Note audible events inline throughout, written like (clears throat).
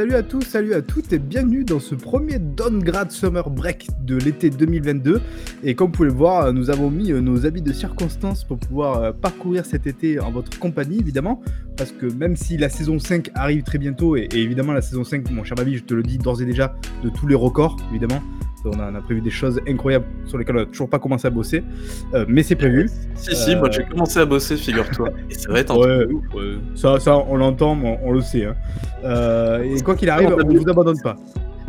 Salut à tous, salut à toutes et bienvenue dans ce premier Downgrade Summer Break de l'été 2022. Et comme vous pouvez le voir, nous avons mis euh, nos habits de circonstance pour pouvoir euh, parcourir cet été en votre compagnie, évidemment. Parce que même si la saison 5 arrive très bientôt, et, et évidemment la saison 5, mon cher Babi, je te le dis d'ores et déjà, de tous les records, évidemment. On a, on a prévu des choses incroyables sur lesquelles on n'a toujours pas commencé à bosser, euh, mais c'est prévu. Si, si, moi j'ai commencé à bosser, figure-toi. (laughs) Et ça va être un Ouais, truc ouais. Ça, ça, on l'entend, on, on le sait. hein. Euh, et quoi qu'il arrive, on ne vous abandonne pas.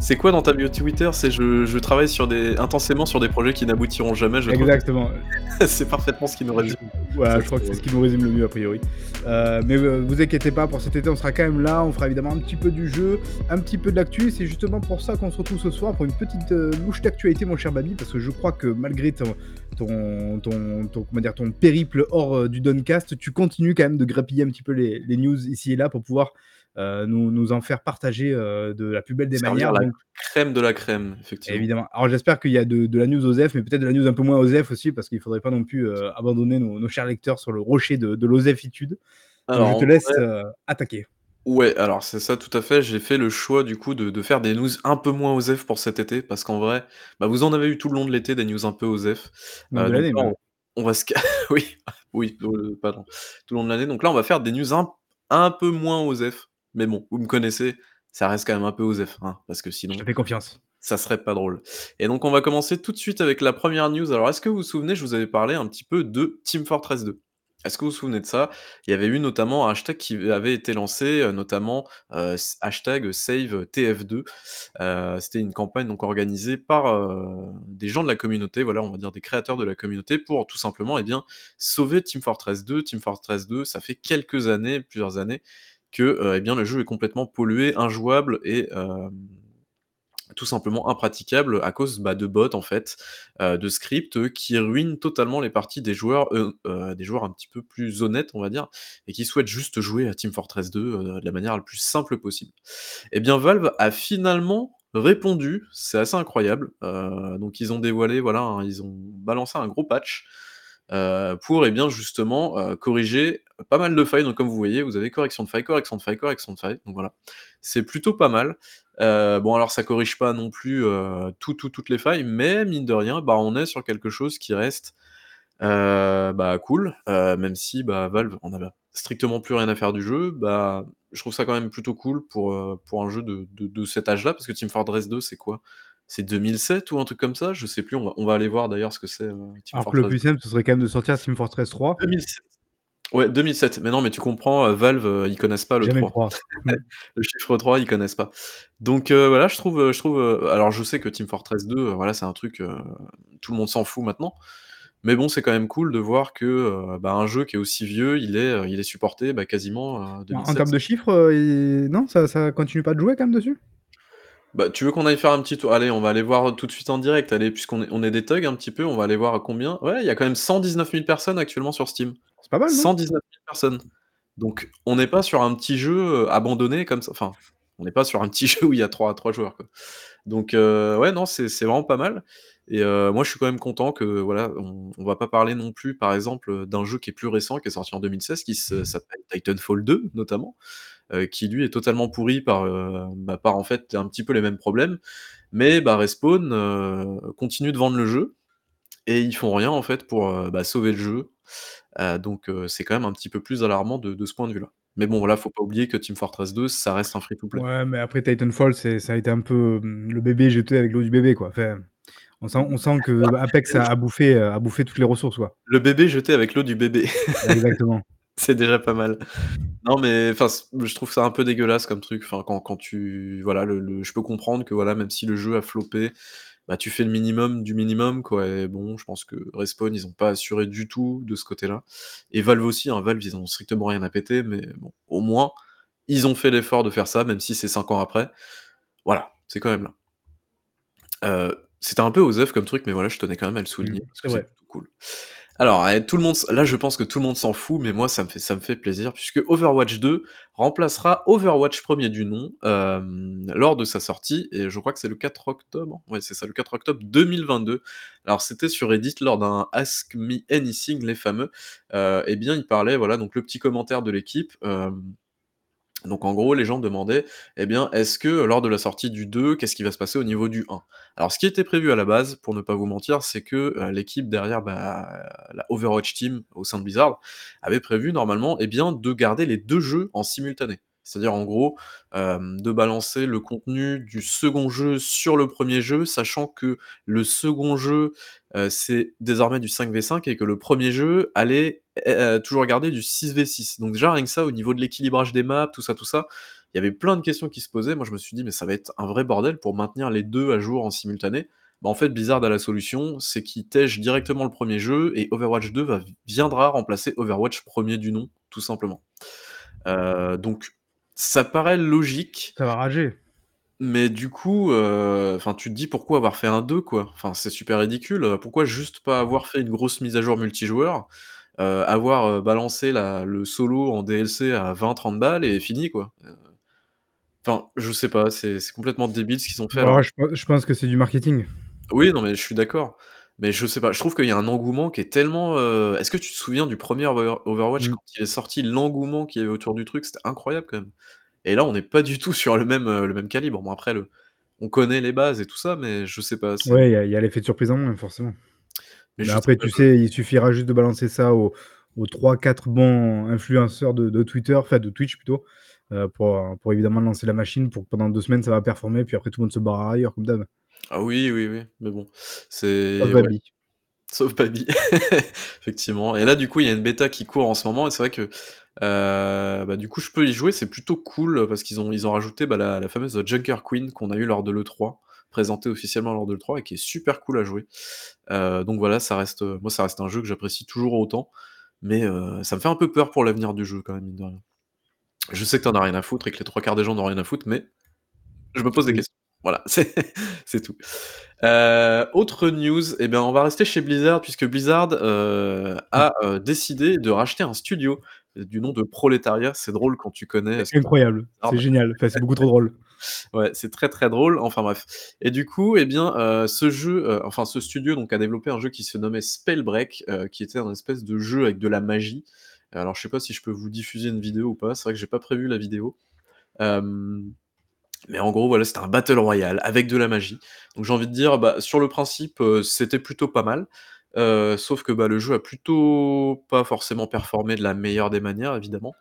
C'est quoi dans ta bio Twitter? C'est je, je travaille sur des, intensément sur des projets qui n'aboutiront jamais, je. Exactement. (laughs) c'est parfaitement ce qui nous résume. Ça, je crois que c'est ce qui nous résume le mieux a priori. Euh, mais euh, vous inquiétez pas, pour cet été, on sera quand même là. On fera évidemment un petit peu du jeu, un petit peu de l'actu. C'est justement pour ça qu'on se retrouve ce soir pour une petite euh, louche d'actualité, mon cher Babi, parce que je crois que malgré ton, ton, ton, ton- comment dire, ton périple hors euh, du Doncast, tu continues quand même de grappiller un petit peu les, les news ici et là pour pouvoir euh, nous, nous en faire partager euh, de la plus belle des manières. la Donc, crème de la crème, effectivement. Évidemment. Alors j'espère qu'il y a de, de la news OSEF, mais peut-être de la news un peu moins OSEF aussi, parce qu'il ne faudrait pas non plus euh, abandonner nos, nos chers lecteurs sur le rocher de, de Alors, je te laisse vrai, attaquer. Ouais, alors c'est ça tout à fait. J'ai fait le choix du coup de, de faire des news un peu moins OSEF pour cet été, parce qu'en vrai, bah, vous en avez eu tout le long de l'été des news un peu donc l'année, on, on va se... (laughs) oui, oui, pardon, tout le long de l'année. Donc là, on va faire des news un, un peu moins OSEF. Mais bon, vous me connaissez, ça reste quand même un peu OSEF, hein, parce que Je sinon, te fais confiance. ça serait pas drôle. Et donc, on va commencer tout de suite avec la première news. Alors, est-ce que vous vous souvenez, je vous avais parlé un petit peu de Team Fortress 2 Est-ce que vous vous souvenez de ça? Il y avait eu notamment un hashtag qui avait été lancé, euh, notamment euh, hashtag Save TF2. Euh, C'était une campagne donc organisée par euh, des gens de la communauté, voilà, on va dire des créateurs de la communauté, pour tout simplement eh bien, sauver Team Fortress 2. Team Fortress 2, ça fait quelques années, plusieurs années, que euh, eh bien, le jeu est complètement pollué, injouable et euh, tout simplement impraticable à cause bah, de bots en fait, euh, de scripts qui ruinent totalement les parties des joueurs, des joueurs un petit peu plus honnêtes on va dire, et qui souhaitent juste jouer à Team Fortress 2 euh, de la manière la plus simple possible. Eh bien Valve a finalement répondu, c'est assez incroyable. donc ils ont dévoilé, voilà, hein, ils ont balancé un gros patch euh, pour eh bien justement euh, corriger pas mal de failles. Donc comme vous voyez, vous avez correction de failles, correction de failles, correction de failles. C'est plutôt pas mal. Euh, bon alors ça corrige pas non plus tout, tout- toutes les failles, mais mine de rien, bah, on est sur quelque chose qui reste bah, cool, même si bah, Valve on avait strictement plus rien à faire du jeu, bah, je trouve ça quand même plutôt cool pour, un jeu de, de- de cet âge-là, parce que Team Fortress 2 c'est quoi? C'est 2007 ou un truc comme ça Je sais plus, on va, on va aller voir d'ailleurs ce que c'est euh, Alors que le plus simple, ce serait quand même de sortir Team Fortress 3. 2007. Ouais, 2007. Mais non, mais tu comprends, euh, Valve, euh, ils connaissent pas le Jamais le 3. 3. Le chiffre 3, ils connaissent pas. Donc euh, voilà, je trouve, je trouve. euh, alors je sais que Team Fortress 2, euh, voilà, c'est un truc, tout le monde s'en fout maintenant. Mais bon, c'est quand même cool de voir que bah, un jeu qui est aussi vieux, il est, il est supporté bah, quasiment euh, En, en 2007. termes de chiffres, il- non, ça, ça continue pas de jouer quand même dessus? Bah, tu veux qu'on aille faire un petit tour? Allez, on va aller voir tout de suite en direct. Allez, puisqu'on est, on est des thugs un petit peu, on va aller voir à combien? Ouais, il y a quand même 119 000 personnes actuellement sur Steam. C'est pas mal, non? 119 000 personnes. Donc, on n'est pas sur un petit jeu euh, abandonné comme ça. Enfin, on n'est pas sur un petit (laughs) jeu où il y a 3, trois joueurs. Quoi. Donc, euh, ouais, non, c'est c'est vraiment pas mal. Et euh, moi, je suis quand même content que, voilà, on, on va pas parler non plus, par exemple, d'un jeu qui est plus récent, qui est sorti en 2016, qui se- s'appelle Titanfall 2, notamment, euh, qui lui est totalement pourri par, euh, bah, par en fait un petit peu les mêmes problèmes. Mais bah, Respawn euh, continue de vendre le jeu et ils font rien en fait pour bah, sauver le jeu. Donc c'est quand même un petit peu plus alarmant de, de ce point de vue-là. Mais bon, voilà, faut pas oublier que Team Fortress 2, ça reste un free-to-play. Ouais, mais après Titanfall, ça a été un peu hum, le bébé jeté avec l'eau du bébé, quoi. Enfin, on sent, on sent que Apex a, bouffé, a bouffé toutes les ressources, quoi. Le bébé jeté avec l'eau du bébé, Exactement. (laughs) c'est déjà pas mal. Non, mais enfin, c- je trouve ça un peu dégueulasse comme truc. Enfin, quand, quand tu, voilà, le, le- je peux comprendre que voilà, même si le jeu a floppé, bah, tu fais le minimum du minimum, quoi. Et bon, je pense que Respawn, ils ont pas assuré du tout de ce côté-là. Et Valve aussi, hein, Valve, ils ont strictement rien à péter, mais bon, au moins, ils ont fait l'effort de faire ça, même si c'est 5 ans après. Voilà, c'est quand même là. Euh, c'était un peu osef comme truc, mais voilà, je tenais quand même à le souligner Mm, parce que c'est plutôt cool. Alors, eh, tout le monde, là, je pense que tout le monde s'en fout, mais moi, ça me fait, ça me fait plaisir puisque Overwatch 2 remplacera Overwatch premier du nom euh, lors de sa sortie, et je crois que c'est le 4 octobre. Ouais, c'est ça, le 4 octobre 2022. Alors, c'était sur Reddit lors d'un Ask Me Anything, les fameux. Euh, eh bien, il parlait, voilà, donc le petit commentaire de l'équipe. euh, Donc en gros, les gens demandaient, eh bien, est-ce que lors de la sortie du 2, qu'est-ce qui va se passer au niveau du 1? Alors ce qui était prévu à la base, pour ne pas vous mentir, c'est que, heu, l'équipe derrière, bah, la Overwatch Team au sein de Blizzard, avait prévu normalement, eh bien, de garder les 2 jeux en simultané. C'est-à-dire en gros, de balancer le contenu du second jeu sur le 1er jeu, sachant que le second jeu, c'est désormais du 5v5 et que le 1er jeu allait, toujours garder du 6v6. Donc déjà rien que ça, au niveau de l'équilibrage des maps, tout ça, tout ça, il y avait plein de questions qui se posaient. Moi je me suis dit: «Mais ça va être un vrai bordel pour maintenir les 2 à jour en simultané». Bah, en fait, Blizzard a la solution, c'est qu'ils tèchent directement le 1er jeu et Overwatch 2 va viendra remplacer Overwatch 1er du nom, tout simplement. Donc ça paraît logique Ça va rager. mais du coup, enfin, tu te dis: «Pourquoi avoir fait un 2 quoi?» Enfin, c'est super ridicule, pourquoi juste pas avoir fait une grosse mise à jour multijoueur? Heu, avoir, heu, balancé la le solo en DLC à 20-30 balles et fini quoi? Enfin, je sais pas, c'est complètement débile ce qu'ils ont fait Bah, alors je pense que c'est du marketing. Oui, non, mais je suis d'accord, mais je sais pas, je trouve qu'il y a un engouement qui est tellement, heu est-ce que tu te souviens du 1er Over Overwatch quand il est sorti? L'engouement qu'il y avait autour du truc, c'était incroyable quand même et là, on n'est pas du tout (laughs) sur le même, heu, le même calibre. Bon après le on connaît les bases et tout ça, mais je sais pas, c'est Ouais, il y a il y a l'effet de surprise en moins, forcément. mais Mais je après, pas, tu sais, il suffira juste de balancer ça aux aux 3-4 bons influenceurs de de Twitter, enfin de Twitch plutôt, heu, pour, pour évidemment lancer la machine pour que pendant 2 semaines ça va performer, puis après tout le monde se barrera ailleurs comme d'hab. Ah oui, oui, oui, mais bon, Sauf c'est ouais. Babi. Sauf Babi, (laughs) effectivement et là, du coup, il y a une bêta qui court en ce moment et c'est vrai que, heu, bah, du coup, je peux y jouer, c'est plutôt cool parce qu'ils ont ils ont rajouté, bah, la la fameuse Junker Queen qu'on a eu lors de l'E3, présentée officiellement lors de l'E3 et qui est super cool à jouer. Heu, donc voilà, ça reste, moi, ça reste un jeu que j'apprécie toujours autant, mais heu, ça me fait un peu peur pour l'avenir du jeu quand même, mine de rien. Je sais que tu en as rien à foutre et que les 3/4 des gens n'ont rien à foutre, mais je me pose des Oui. questions. Voilà, (laughs) c'est tout. Heu, autre news, bien, on va rester chez Blizzard puisque Blizzard, heu, Mmh. a, heu, décidé de racheter un studio du nom de Proletariat. C'est drôle quand tu connais C'est incroyable, c'est génial, enfin, c'est beaucoup trop drôle. (laughs) Ouais, c'est très, très drôle, enfin bref et du coup, et bien, ce jeu, enfin ce studio donc a développé un jeu qui se nommait Spellbreak, qui était un espèce de jeu avec de la magie. Alors je sais pas si je peux vous diffuser une vidéo ou pas, c'est vrai que j'ai pas prévu la vidéo. Mais en gros, voilà, c'était un battle royale avec de la magie. Donc j'ai envie de dire, bah, sur le principe, heu, c'était plutôt pas mal, heu, sauf que, bah, le jeu a plutôt pas forcément performé de la meilleure des manières évidemment.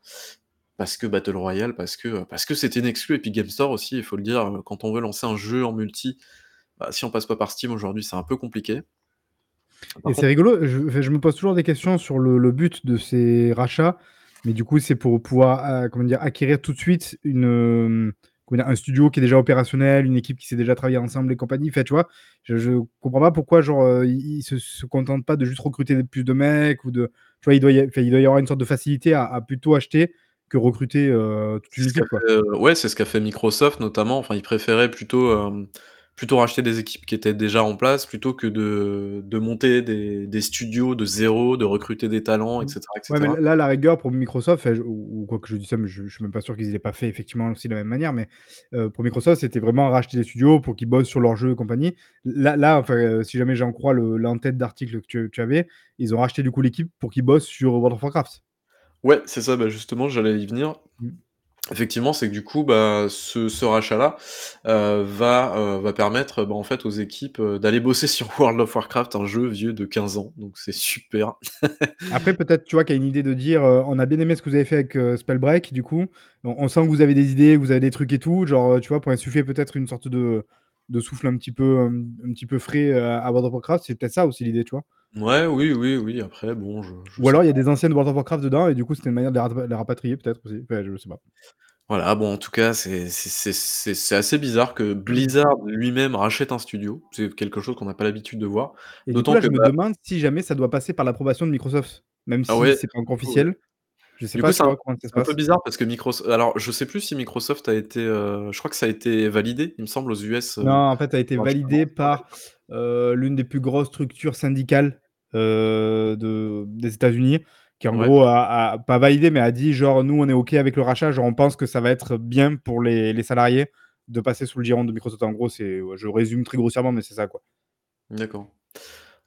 Parce que battle royale, parce que, heu, parce que c'était une exclu Epic Games Store aussi, il faut le dire, quand on veut lancer un jeu en multi, bah, si on passe pas par Steam aujourd'hui, c'est un peu compliqué. Et c'est rigolo, je me pose toujours des questions sur le le but de ces rachats, mais du coup, c'est pour pouvoir, comment dire? Acquérir tout de suite une? Un studio qui est déjà opérationnel, une équipe qui sait déjà travailler ensemble et compagnie, enfin, tu vois? Je je comprends pas pourquoi genre, heu, ils se se contentent pas de juste recruter plus de mecs ou de tu vois? Il doit y a enfin, il doit y avoir une sorte de facilité à à plutôt acheter que recruter, heu, toute une équipe, fait, ouais, c'est ce qu'a fait Microsoft notamment, enfin, ils préféraient plutôt, hem, plutôt racheter des équipes qui étaient déjà en place plutôt que de de monter des des studios de 0, de recruter des talents et cetera et Ouais, mais cetera. là, la rigueur, pour Microsoft, ou ou quoique je dis ça, mais je je suis même pas sûr qu'ils aient pas fait effectivement aussi de la même manière, mais heu, pour Microsoft, c'était vraiment racheter des studios pour qu'ils bossent sur leurs jeux et compagnie. Là là, enfin, heu, si jamais j'en crois le l'en-tête d'article que tu tu avais, ils ont racheté du coup l'équipe pour qu'ils bossent sur World of Warcraft. Ouais, c'est ça, bah, justement, j'allais y venir. Mmh. Effectivement, c'est que du coup, bah, ce ce rachat-là, heu, va, heu, va permettre, bah, en fait, aux équipes, heu, d'aller bosser (laughs) sur World of Warcraft, un jeu vieux de 15 ans, donc c'est super. (laughs) Après peut-être, tu vois, qu'il y a une idée de dire, «On a bien aimé ce que vous avez fait avec, Spellbreak, du coup, on sent que vous avez des idées, vous avez des trucs et tout», genre, tu vois, pour insuffler peut-être une sorte de de souffle un petit peu, hem, un petit peu frais, heu, à World of Warcraft, c'est peut-être ça aussi l'idée, tu vois? Mouais, oui, oui, oui, après bon, je je Ou alors il y a des anciennes World of Warcraft dedans et du coup, c'était une manière de les rapa les rapatrier peut-être aussi, enfin, je sais pas. Voilà, bon, en tout cas, c'est assez bizarre que Blizzard lui-même rachète un studio. C'est quelque chose qu'on n'a pas l'habitude de voir, d'autant que, je me bah demande si jamais ça doit passer par l'approbation de Microsoft, même Ah si ouais, c'est pas encore ouais. officiel. Je sais Du coup, pas, c'est un peu bizarre parce que Micros alors, je sais plus si Microsoft a été, heu, je crois que ça a été validé, il me semble, aux US, Non, heu, en fait, ça a été validé par, heu, l'une des plus grosses structures syndicales, heu, de des États-Unis, qui en Ouais. gros a a pas validé, mais a dit genre: «Nous, on est OK avec le rachat, genre on pense que ça va être bien pour les les salariés de passer sous le giron de Microsoft». En gros, c'est je résume très grossièrement, mais c'est ça, quoi. D'accord.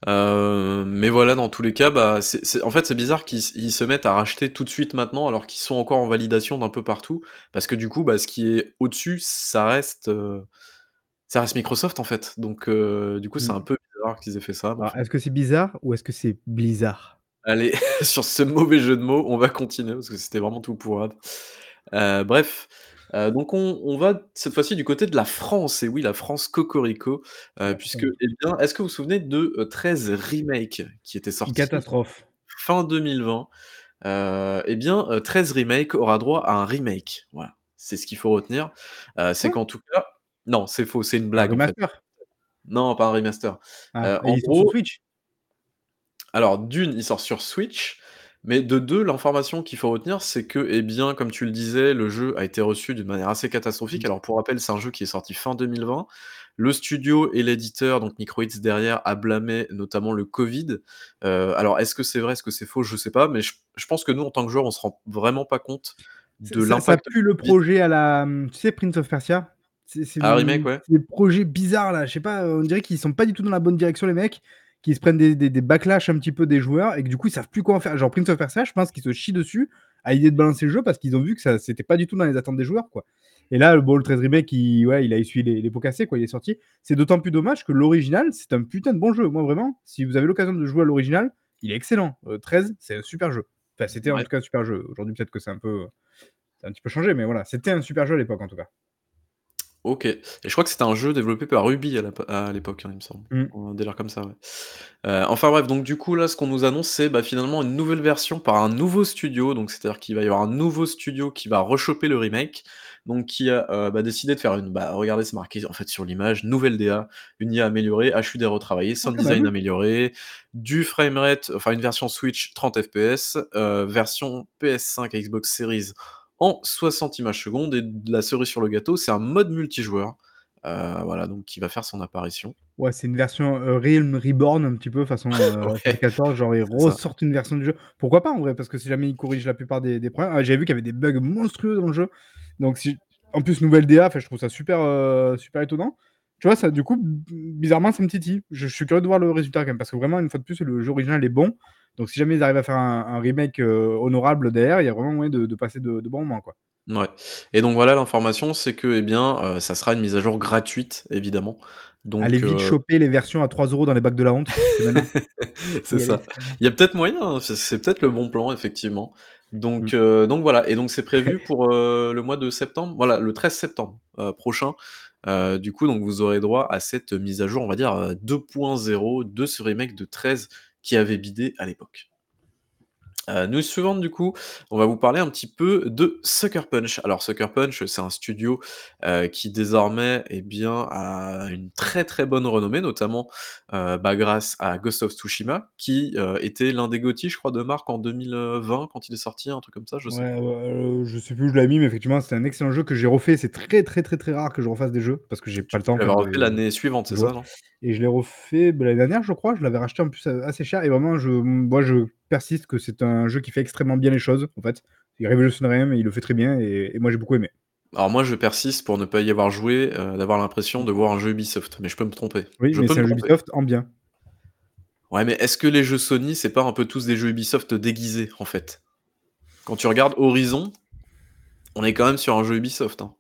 Heu, mais voilà, dans tous les cas, bah, c'est c'est en fait, c'est bizarre qu'ils s ils se mettent à racheter tout de suite maintenant, alors qu'ils sont encore en validation d'un peu partout. Parce que du coup, bah, ce qui est au-dessus, ça reste, heu, ça reste Microsoft, en fait. Donc heu, du coup, c'est un Mmh. peu bizarre qu'ils aient fait ça, mais Alors, enfin. est-ce que c'est bizarre ou est-ce que c'est Blizzard? Allez, (laughs) sur ce mauvais jeu de mots, on va continuer parce que c'était vraiment tout pourrave. Heu, bref, heu, donc on on va cette fois-ci du côté de la France et oui, la France cocorico, La puisque, eh bien, est-ce que vous vous souvenez de, heu, 13 Remake qui était sorti catastrophe. fin 2020? Heu, eh bien, heu, 13 Remake aura droit à un remake. Voilà, c'est ce qu'il faut retenir. C'est Quoi? qu'en tout cas non, c'est faux, c'est une Un blague, en fait. remaster? Non, pas un remaster. Ah en gros Switch? alors d'1, il sort sur Switch, mais de 2, l'information qu'il faut retenir, c'est que, eh bien, comme tu le disais, le jeu a été reçu d'une manière assez catastrophique. Mmh. Alors pour rappel, c'est un jeu qui est sorti fin 2020. Le studio et l'éditeur, donc Microids derrière, a blâmé notamment le Covid. Heu, alors est-ce que c'est vrai, est-ce que c'est faux? Je sais pas, mais je je pense que nous, en tant que joueurs, on se rend vraiment pas compte Ça de ça ça l'impact pue le projet à la, tu sais, Prince of Persia? C'est Ah remake, mmh, ouais. des projets bizarres là, je sais pas, on dirait qu'ils sont pas du tout dans la bonne direction les mecs, qu'ils se prennent des des des backlash un petit peu des joueurs et que du coup ils savent plus quoi en faire. Genre Prince of Persia, je pense qu'ils se chient dessus à l'idée de balancer le jeu parce qu'ils ont vu que ça c'était pas du tout dans les attentes des joueurs, quoi. Et là, bon, le 13 remake, il ouais, il a essuyé les les pots cassés, quoi, il est sorti. C'est d'autant plus dommage que l'original, c'est un putain de bon jeu. Moi, vraiment, si vous avez l'occasion de jouer à l'original, il est excellent. Heu, 13, c'est un super jeu. Enfin, c'était en tout cas un super jeu. Aujourd'hui, peut-être que c'est un peu, ça a un petit peu changé, mais voilà, c'était un super jeu à l'époque, en tout cas. OK et je crois que c'était un jeu développé par Ubi à l'ép à l'époque, hein, il me semble. Un délire comme ça, ouais. Heu, enfin bref, donc du coup, là, ce qu'on nous annonce, c'est, bah, finalement une nouvelle version par un nouveau studio. Donc c'est-à-dire qu'il va y avoir un nouveau studio qui va rechoper le remake, donc qui a, heu, bah, décidé de faire une bah, regardez, c'est marqué, en fait, sur l'image: «Nouvelle DA, une IA améliorée, HUD retravaillé, Ah sound quand design même! amélioré, du framerate, enfin une version Switch 30 FPS, heu, version PS5 et Xbox Series en 60 images secondes» et la cerise sur le gâteau, c'est un mode multijoueur. Heu, voilà, donc qui va faire son apparition. Ouais, c'est une version, heu, Realm Reborn un petit peu façon, (laughs) Ouais, FF 14, genre ils ressortent une version du jeu. Pourquoi pas en vrai? Parce que si jamais ils corrigent la plupart des des problèmes ah, j'avais vu qu'il y avait des bugs monstrueux dans le jeu, donc si en plus nouvelle DA, je trouve ça super, heu, super étonnant. Tu vois, ça du coup, bizarrement, ça me titille. Je je suis curieux de voir le résultat quand même, parce que vraiment, une fois de plus, le jeu original est bon, donc si jamais ils arrivent à faire un un remake, heu, honorable derrière, il y a vraiment moyen de de passer de de bons moments, quoi. Mouais et donc voilà, l'information, c'est que, eh bien, heu, ça sera une mise à jour gratuite, évidemment, Allez donc vite heu choper les versions à 3 € dans les bacs de la honte, c'est (laughs) ça. Il y a peut-être moyen, hein, c'est peut-être le bon plan, effectivement. Mmh. Donc heu, donc voilà et donc c'est prévu (laughs) pour, le mois de septembre, voilà, le 13 septembre, prochain. Du coup, donc vous aurez droit à cette mise à jour, on va dire, heu, 2.0 de ce remake de 13 qui avait bidé à l'époque. Heu, news suivante du coup, on va vous parler un petit peu de Sucker Punch. Alors Sucker Punch, c'est un studio, heu, qui désormais, eh bien, a une très, très bonne renommée, notamment, heu, bah, grâce à Ghost of Tsushima qui, heu, était l'un des GOTY, je crois, de marque en 2020 quand il est sorti, un truc comme ça, je sais Ouais, je sais plus où je l'avais mis, mais effectivement, c'est un excellent jeu que j'ai refait. C'est très, très, très, très rare que je refasse des jeux parce que j'ai pas le temps tu l'avais fait refait l'année suivante, c'est ça, non? et je l'ai refait, bah, l'année dernière, je crois. Je l'avais racheté en plus, assez cher et vraiment je moi, je persiste que c'est un jeu qui fait extrêmement bien les choses, en fait. Il révolutionne rien, mais il le fait très bien et et moi j'ai beaucoup aimé. Alors moi, je persiste pour ne pas y avoir joué, heu, d'avoir l'impression de voir un jeu Ubisoft, mais je peux me tromper. Oui, Je mais c'est un jeu. Ubisoft en bien. Ouais, mais est-ce que les jeux Sony, c'est pas un peu tous des jeux Ubisoft déguisés, en fait? Quand tu regardes Horizon, on est quand même sur un jeu Ubisoft, hein.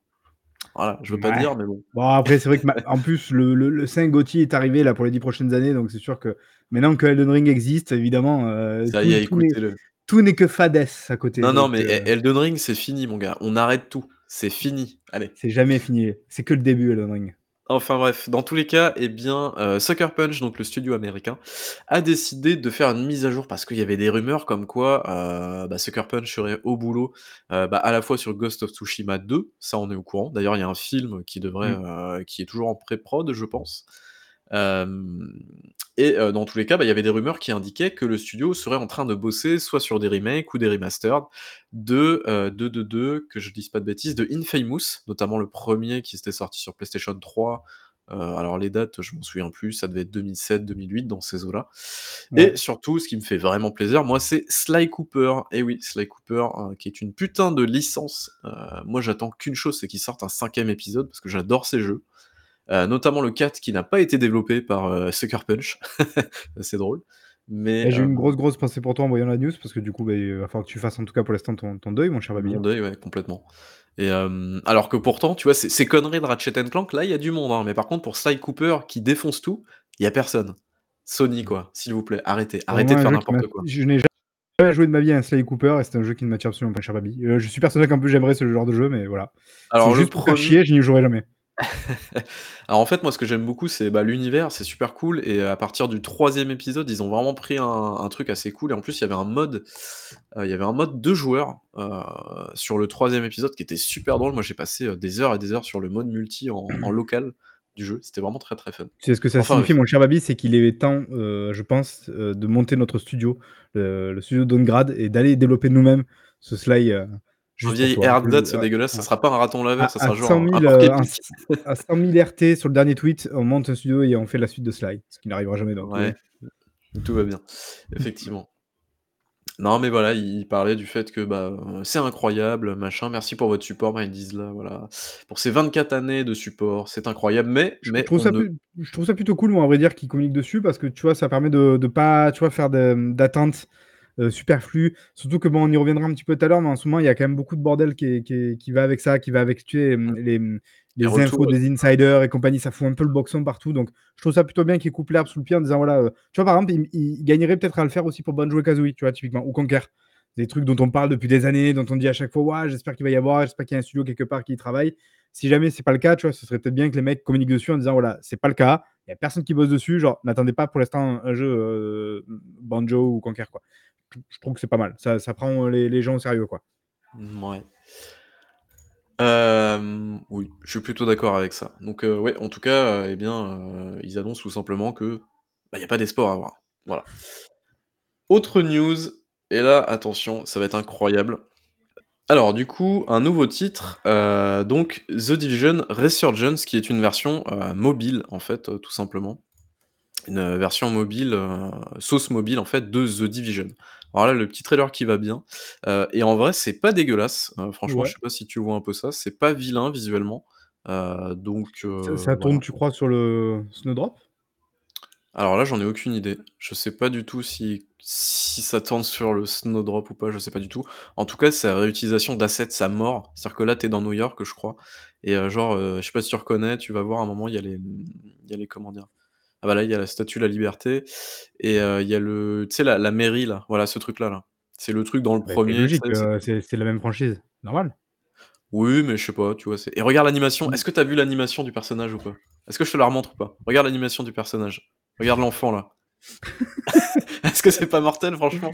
Voilà, je veux pas dire, mais bon. Bon après, c'est vrai que en plus le le le 5 GOTY est arrivé là pour les 10 prochaines années, donc c'est sûr que maintenant que Elden Ring existe, évidemment, heu, Ça y tout est, tout n'est écoutez-le. tout n'est que fadesse à côté, Non, non, mais E Elden Ring, c'est fini mon gars, on arrête tout, c'est fini, allez. C'est jamais fini, c'est que le début Elden Ring. Enfin bref, dans tous les cas, eh bien, heu, Sucker Punch, donc le studio américain, a décidé de faire une mise à jour parce qu'il y avait des rumeurs comme quoi, heu, bah, Sucker Punch serait au boulot, heu, bah, à la fois sur Ghost of Tsushima 2, ça on est au courant. D'ailleurs, il y a un film qui devrait, heu, qui est toujours en pré-prod, je pense. Et dans tous les cas, bah, il y avait des rumeurs qui indiquaient que le studio serait en train de bosser soit sur des remakes ou des remastered de, de de de que je dise pas de bêtises, de Infamous, notamment le 1er qui s'était sorti sur PlayStation 3. Heu, alors les dates, je m'en souviens plus, ça devait être 2007-2008 dans ces eaux-là Ouais. et surtout, ce qui me fait vraiment plaisir, moi, c'est Sly Cooper. Et oui, Sly Cooper, heu, qui est une putain de licence. Moi, j'attends qu'une chose, c'est qu'il sorte un 5e épisode parce que j'adore ces jeux. Heu, notamment le 4 qui n'a pas été développé par, heu, Sucker Punch. (laughs) C'est drôle, mais Et j'ai eu une grosse, grosse pensée pour toi en voyant la news parce que du coup, beh, il va falloir que tu fasses en tout cas pour l'instant ton ton deuil mon cher Mon Babil. deuil, ouais, complètement et hem, alors que pourtant, tu vois, ces ces conneries de Ratchet& Clank, là, il y a du monde, hein, mais par contre pour Sly Cooper qui défonce tout, il y a personne. Sony quoi, s'il vous plaît, arrêtez, arrêtez de faire n'importe quoi. je n'ai jamais joué de ma vie à un Sly Cooper et c'est un jeu qui ne m'attire absolument pas cher Babil. Heu, je suis persuadé qu'en plus j'aimerais ce genre de jeu, mais voilà. Alors juste pour faire 1er chier, je n'y jouerai jamais. (laughs) alors en fait, moi, ce que j'aime beaucoup, c'est, bah, l'univers, c'est super cool et à partir du 3e épisode, ils ont vraiment pris un un truc assez cool et en plus, il y avait un mode, heu, il y avait un mode 2 joueurs, heu, sur le 3e épisode qui était super drôle. Moi, j'ai passé, des heures et des heures sur le mode multi en en (clears throat) local du jeu. C'était vraiment très, très fun. Tu sais ce que ça Enfin signifie bref. mon cher Babil? C'est qu'il est temps, je pense, de monter notre studio, le studio Donegrad et d'aller développer nous-mêmes ce Sly, heu, Un vieil. AirDot, Je c'est dégueulasse, ça sera pas un raton laveur, ça sera genre cent un un mille, porc heu, un épic. c à 100 000 RT sur le dernier tweet, on monte un studio et on fait la suite de Sly, ce qui n'arrivera jamais donc tout va Ouais, bien. tout va bien, effectivement. Non, mais voilà, il parlait du fait que, bah, heu, c'est incroyable, machin, merci pour votre support Mindsla, voilà. Pour ces 24 années de support, c'est incroyable, mais Je trouve ça ne plus je trouve ça plutôt cool moi, à vrai dire, qu'ils communiquent dessus parce que, tu vois, ça permet de de pas, tu vois, faire de, heu, superflues. Surtout que bon, on y reviendra un petit peu tout à l'heure, mais en ce moment, il y a quand même beaucoup de bordel qui est qui est qui va avec ça, qui va avec, tu sais, les, Les les infos des insiders et compagnie, ça fout un peu le boxon partout donc je trouve ça plutôt bien qu'ils coupent l'herbe sous le pied en disant voilà, heu, tu vois, par exemple, ils ils gagneraient peut-être à le faire aussi pour Banjo et Kazooie, tu vois, typiquement ou Conker. Des trucs dont on parle depuis des années, dont on dit à chaque fois: «Waouh, j'espère qu'il va y avoir, j'espère qu'il y a un studio quelque part qui y travaille». Si jamais c'est pas le cas, tu vois, ce serait peut-être bien que les mecs communiquent dessus en disant: «Voilà, c'est pas le cas, il y a personne qui bosse dessus, genre n'attendez pas pour l'instant un jeu, heu, Banjo ou Conker, quoi». Je trouve que c'est pas mal. Ça ça prend les gens au sérieux, quoi. Mouais. Hem, oui, je suis plutôt d'accord avec ça. Donc heu, ouais, en tout cas, heu et bien, ils annoncent tout simplement que, bah, il y a pas d'esport à avoir. Voilà. Autre news et là, attention, ça va être incroyable. Alors du coup, un nouveau titre, donc The Division Resurgence qui est une version, mobile, en fait, tout simplement. Une, version mobile, sauce mobile, en fait, de The Division. Alors là, le petit trailer qui va bien, heu et en vrai, c'est pas dégueulasse, heu, franchement, je Ouais. sais pas si tu vois un peu ça, c'est pas vilain visuellement, heu, donc Ça tourne, voilà. tu crois, sur le Snowdrop? Alors là, j'en ai aucune idée. Je sais pas du tout si si ça tourne sur le Snowdrop ou pas, je sais pas du tout. En tout cas, c'est la réutilisation d'assets à mort. C'est-à-dire que là, tu es dans New York, je crois et genre, je sais pas si tu reconnais, tu vas voir à un moment, il y a les, il y a les comment dire? Ah bah là, il y a la Statue de la Liberté et heu, il y a le tu sais la la mairie là, voilà ce truc là, là. C'est le truc dans le Bah, c'est 1er, tu logique, sais, c'est heu, c'est c'est la même franchise, normal. Oui, mais je sais pas, tu vois? C'est et regarde l'animation, Mmh. est-ce que tu as vu l'animation du personnage ou pas? Est-ce que je te la remontre ou pas? Regarde l'animation du personnage. Regarde l'enfant là. (laughs) Est-ce que c'est pas mortel franchement?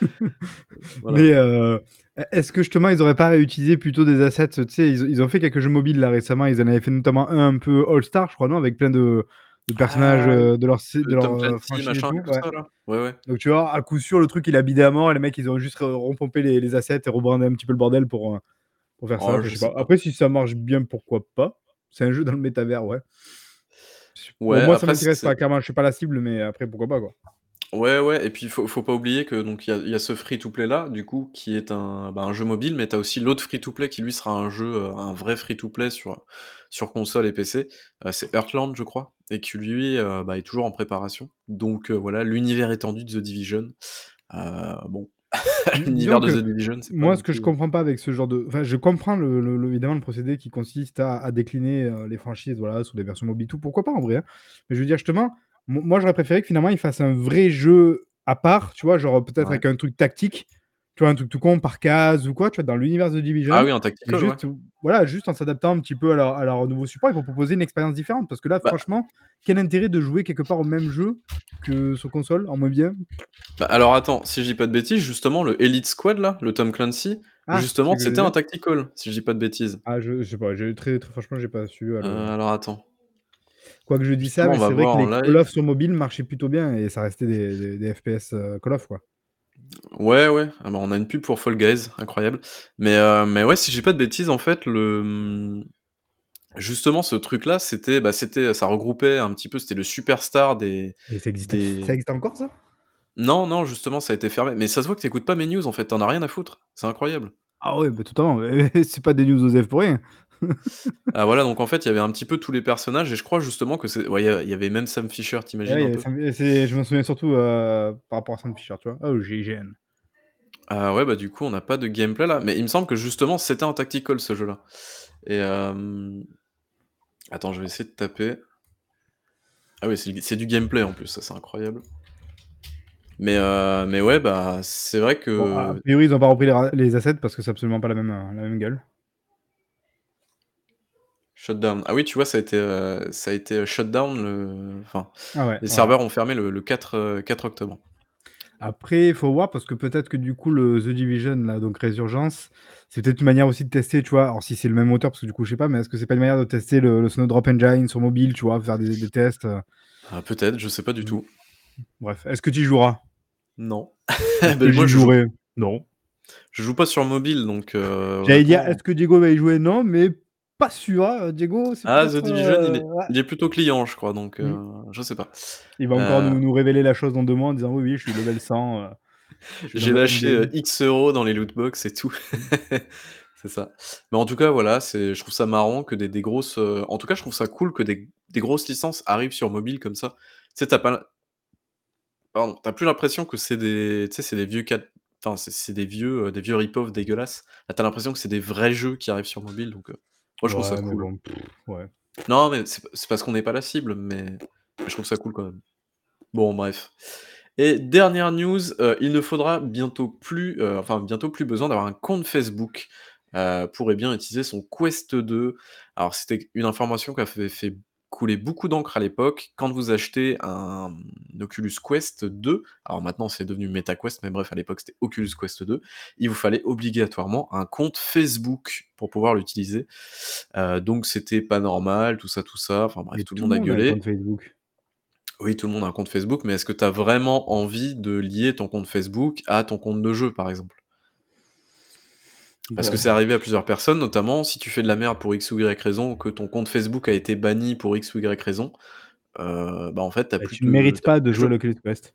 (laughs) Voilà. Mais heu, est est-ce que justement, ils auraient pas réutilisé plutôt des assets, tu sais, ils ont ils ont fait quelques jeux mobiles là récemment, ils en avaient fait notamment un un peu all star, je crois, non? Avec plein de de personnages, Ah heu, de leur de le leur, franchise et machin, tout, tout ouais. ça là? Ouais, ouais. Donc tu vois, à coup sûr, le truc il a bidé à mort et les mecs, ils ont juste re repompé les les assets et rebrandé un petit peu le bordel pour, heu, pour faire ça. Oh, Enfin, je je sais sais pas. pas. Après, si ça marche bien, pourquoi pas? C'est un jeu dans le métavers, ouais. Bon, Ouais, moi, ça m'intéresse pas, clairement, je suis pas la cible, mais après, pourquoi pas, quoi. Ouais, ouais et puis il faut faut pas oublier que donc il y a il y a ce free to play là, du coup, qui est un, bah, un jeu mobile, mais tu as aussi l'autre free to play qui lui sera un jeu, un vrai free to play sur sur console et PC, c'est Heartland, je crois et qui lui, heu, bah, est toujours en préparation. Donc heu, voilà, l'univers étendu de The Division. Heu, bon, (laughs) l'univers de The Division, pas moi, ce que je comprends pas avec ce genre de enfin, je comprends le le le évidemment, le procédé qui consiste à à décliner, les franchises, voilà, sur des versions mobiles, tout, pourquoi pas, en vrai, hein? Mais je veux dire, justement, mo moi, j'aurais préféré que finalement, ils fassent un vrai jeu à part, tu vois? Genre, peut-être Ouais. avec un truc tactique, tu vois? Un truc tout con par case ou quoi, tu vois? Dans l'univers Ah Division oui, un et tactical, ouais. voilà, juste en s'adaptant un petit peu à leur à leur nouveau support, ils vont proposer une expérience différente. Parce que là, Bah franchement, quel intérêt de jouer quelque part au même jeu que sur console, en moins bien? Bah, alors attends, si je dis pas de bêtises, justement, le Elite Squad là, le Tom Clancy, Ah, justement, que c'était un tactical, si je dis pas de bêtises. Ah, je je sais pas, j'ai très très franchement, j'ai pas suivi à Heu, le alors attends. Quoique je dis ça, mais c'est vrai que en les Call of sur mobile marchaient plutôt bien et ça restait des des des FPS, heu, Call of, quoi. Ouais, ouais, ah bah, on a une pub pour Fall Guys, incroyable. Mais heu, mais ouais, si je dis pas de bêtises, en fait, le, mmh, justement, ce truc là, c'était, bah, c'était ça regroupait un petit peu, c'était le superstar des Et ça existe ça des existe encore ça? Non, non, justement, ça a été fermé. Mais ça se voit que tu écoutes pas mes news, en fait, tu en as rien à foutre. C'est incroyable. Ah ouais, bah, totalement, (laughs) c'est pas des news OSEF pour rien. (laughs) Ah voilà, donc en fait, il y avait un petit peu tous les personnages et je crois justement que c'est ouais, il y avait même Sam Fisher, tu Et imagines ouais, il y un peu? Sam je m'en souviens surtout, heu, par rapport à Sam Fisher, tu vois? «Oh, GIGN». Ah ouais, bah, du coup, on n'a pas de gameplay là, mais il me semble que justement c'était un tactical ce jeu-là et hem attends, je vais essayer de taper. Ah oui, c'est du gameplay en plus, ça c'est incroyable. Mais heu, mais ouais, bah, c'est vrai Bon, a que priori, ils ont pas repris les les assets parce que c'est absolument pas la même, heu, la même gueule. Shutdown. Ah oui, tu vois, ça a été, heu, ça a été, shutdown le enfin, Ah ouais, les ouais. serveurs ont fermé le le 4, heu, 4 octobre. Après, il faut voir parce que peut-être que du coup le The Division là, donc Resurgence, c'est peut-être une manière aussi de tester, tu vois? Alors si c'est le même moteur, parce que du coup je sais pas, mais est-ce que c'est pas une manière de tester le le Snowdrop Engine sur mobile, tu vois? Faire des des tests, heu Ah peut-être, je sais pas du Mmh. tout. Bref, est-ce que tu y joueras? Non. (laughs) Beh, moi je joue jouerai? Non. je joue pas sur mobile donc heu, J'allais dire: «Est-ce que Diego va y jouer?» non, mais pas sûr, hein, Diego, Ah The Division, il heu, est ouais. il est plutôt client, je crois, donc Mmh. je sais pas. Il va encore Heu nous nous révéler la chose dans 2 mois en disant: «Oui, oui, je suis level 100, heu, je suis J'ai lâché, heu, endgame». X euros dans les loot box et tout. (laughs) C'est ça. Mais en tout cas, voilà, c'est je trouve ça marrant que des des grosses, en tout cas, je trouve ça cool que des des grosses licences arrivent sur mobile comme ça. Tu sais, tu as pas l pardon, tu as plus l'impression que c'est des tu sais, c'est des vieux cat enfin, c'est c'est des vieux, des vieux rip off dégueulasses. Là, tu as l'impression que c'est des vrais jeux qui arrivent sur mobile donc moi je trouve ça Ouais, mais cool. bon, ouais. Non, mais c'est parce qu'on n'est pas la cible, mais mais je trouve ça cool quand même. Bon bref et dernière news, heu, il ne faudra bientôt plus, heu, enfin bientôt plus besoin d'avoir un compte Facebook, heu, pour et bien utiliser son Quest 2. Alors c'était une information qui avait fait beaucoup d'encre à l'époque. Quand vous achetez un, Oculus Quest 2, alors maintenant c'est devenu Meta Quest, mais bref à l'époque c'était Oculus Quest 2, il vous fallait obligatoirement un compte Facebook pour pouvoir l'utiliser. Heu, donc c'était pas normal, tout ça, tout ça, enfin bref, tout le tout le monde a monde a un gueulé. compte Facebook. Oui, tout le monde a un compte Facebook, mais est-ce que tu as vraiment envie de lier ton compte Facebook à ton compte de jeu, par exemple? Parce que c'est arrivé à plusieurs personnes, notamment si tu fais de la merde pour X ou Y raison, que ton compte Facebook a été banni pour X ou Y raison, heu, bah, en fait, tu as Bah, plus tu ne mérites pas de jouer à l'Oculus Quest.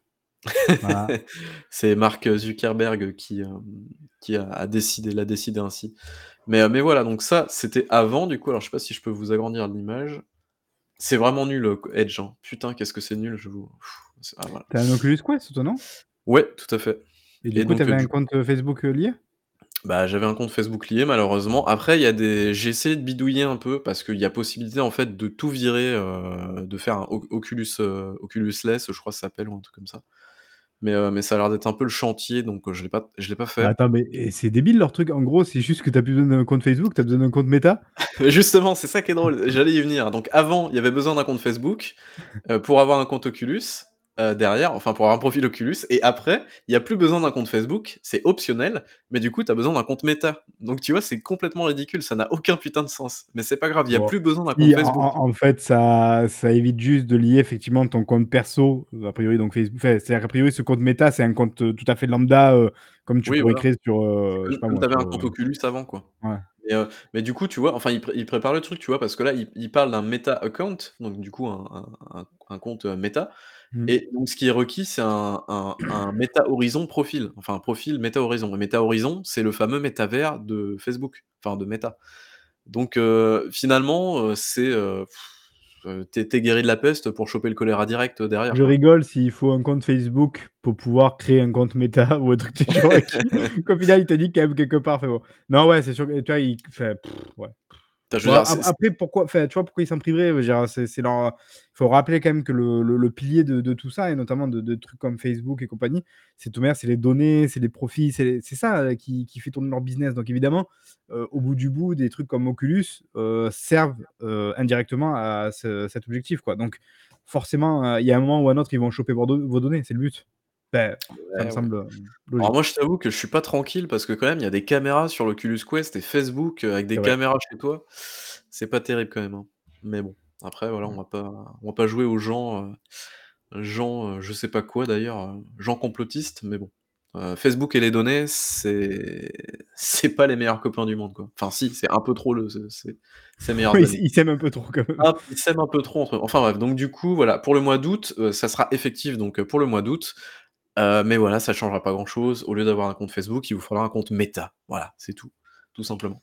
Voilà. (laughs) C'est Mark Zuckerberg qui, hem, qui a a décidé l'a décidé ainsi. Mais heu, mais voilà, donc ça, c'était avant du coup, alors je sais pas si je peux vous agrandir l'image. C'est vraiment nul, Edge, hein. Putain, qu'est-ce que c'est nul, je vous ah voilà. Tu as un Oculus Quest toi, non? Ouais, tout à fait Et du et coup, tu donc avais heu, un compte, Facebook, lié? Bah, j'avais un compte Facebook lié malheureusement. Après il y a des j'ai essayé de bidouiller un peu parce qu'il y a possibilité en fait de tout virer, heu, de faire un Oc Oculus, heu, Oculus-less, je crois ça s'appelle ou un truc comme ça. Mais heu, mais ça a l'air d'être un peu le chantier donc heu, je l'ai pas je l'ai pas fait. attends, mais et c'est débile leur truc. En gros, c'est juste que tu as plus besoin d'un compte Facebook, tu as besoin d'un compte Meta? (laughs) Justement, c'est ça qui est drôle, j'allais y venir. Donc avant, il y avait besoin d'un compte Facebook, heu, pour avoir un compte Oculus, heu, derrière, enfin pour avoir un profil Oculus et après, il y a plus besoin d'un compte Facebook, c'est optionnel, mais du coup, tu as besoin d'un compte Meta. Donc tu vois, c'est complètement ridicule, ça n'a aucun putain de sens. Mais c'est pas grave, il y a Bon, plus besoin d'un compte Facebook. en en fait, ça ça évite juste de lier effectivement ton compte perso, a priori donc Face enfin, c'est-à-dire qu'a priori ce compte Meta, c'est un compte, heu, tout à fait lambda, heu, comme tu Oui, pourrais voilà. créer sur, je comme moi, tu avais sur, un compte Oculus avant, quoi. ouais. Mais du coup, tu vois, enfin, il pré il prépare le truc, tu vois? Parce que là, il il parle d'un Meta account, donc du coup un un compte, Meta Mmh. et donc ce qui est requis, c'est un un un Meta Horizon profil, enfin un profil Meta Horizon et Meta Horizon, c'est le fameux métavers de Facebook, enfin de Meta. Donc heu, finalement, heu, c'est, heu, heu, tu es tu es guéri de la peste pour choper le choléra direct, derrière, Je rigole s'il faut un compte Facebook pour pouvoir créer un compte Meta (laughs) ou un truc du genre (laughs) qu'au final il te dit quand même quelque part, bon. Non, ouais, c'est sûr tu vois, il enfin, ouais. Dire, après pourquoi tu vois, pourquoi ils s'en priveraient? Leur, il faut rappeler quand même que le le le pilier de de tout ça et notamment de de trucs comme Facebook et compagnie, c'est manière, c'est les données, c'est les profits, c'est ça, heu, qui qui fait tourner leur business. Donc évidemment, heu, au bout du bout, des trucs comme Oculus, heu, servent, indirectement à ce cet objectif, quoi. Donc forcément, il y a un moment ou un autre, ils vont choper vos données, c'est le but. Enfin, ça me ouais, semble, heu, Alors moi, je t'avoue que je suis pas tranquille parce que quand même, il y a des caméras sur l'Oculus Quest et Facebook, heu, avec des caméras chez toi, c'est pas terrible quand même, hein. Mais bon, après voilà, on Mmh. va pas on va pas jouer aux gens, heu, gens, heu, je sais pas quoi d'ailleurs, gens complotistes, mais bon. Facebook et les données, c'est c'est pas les meilleurs copains du monde, quoi. Enfin si, c'est un peu trop le c'est Oui, ils s'aiment un peu trop quand même. Hop, ils s'aiment un peu trop entre. Enfin bref, donc du coup, voilà, pour le mois d'août, ça sera effectif donc pour le mois d'août. Heu, mais voilà, ça changera pas grand chose. Au lieu d'avoir un compte Facebook, il vous faudra un compte Meta. Voilà, c'est tout, tout simplement.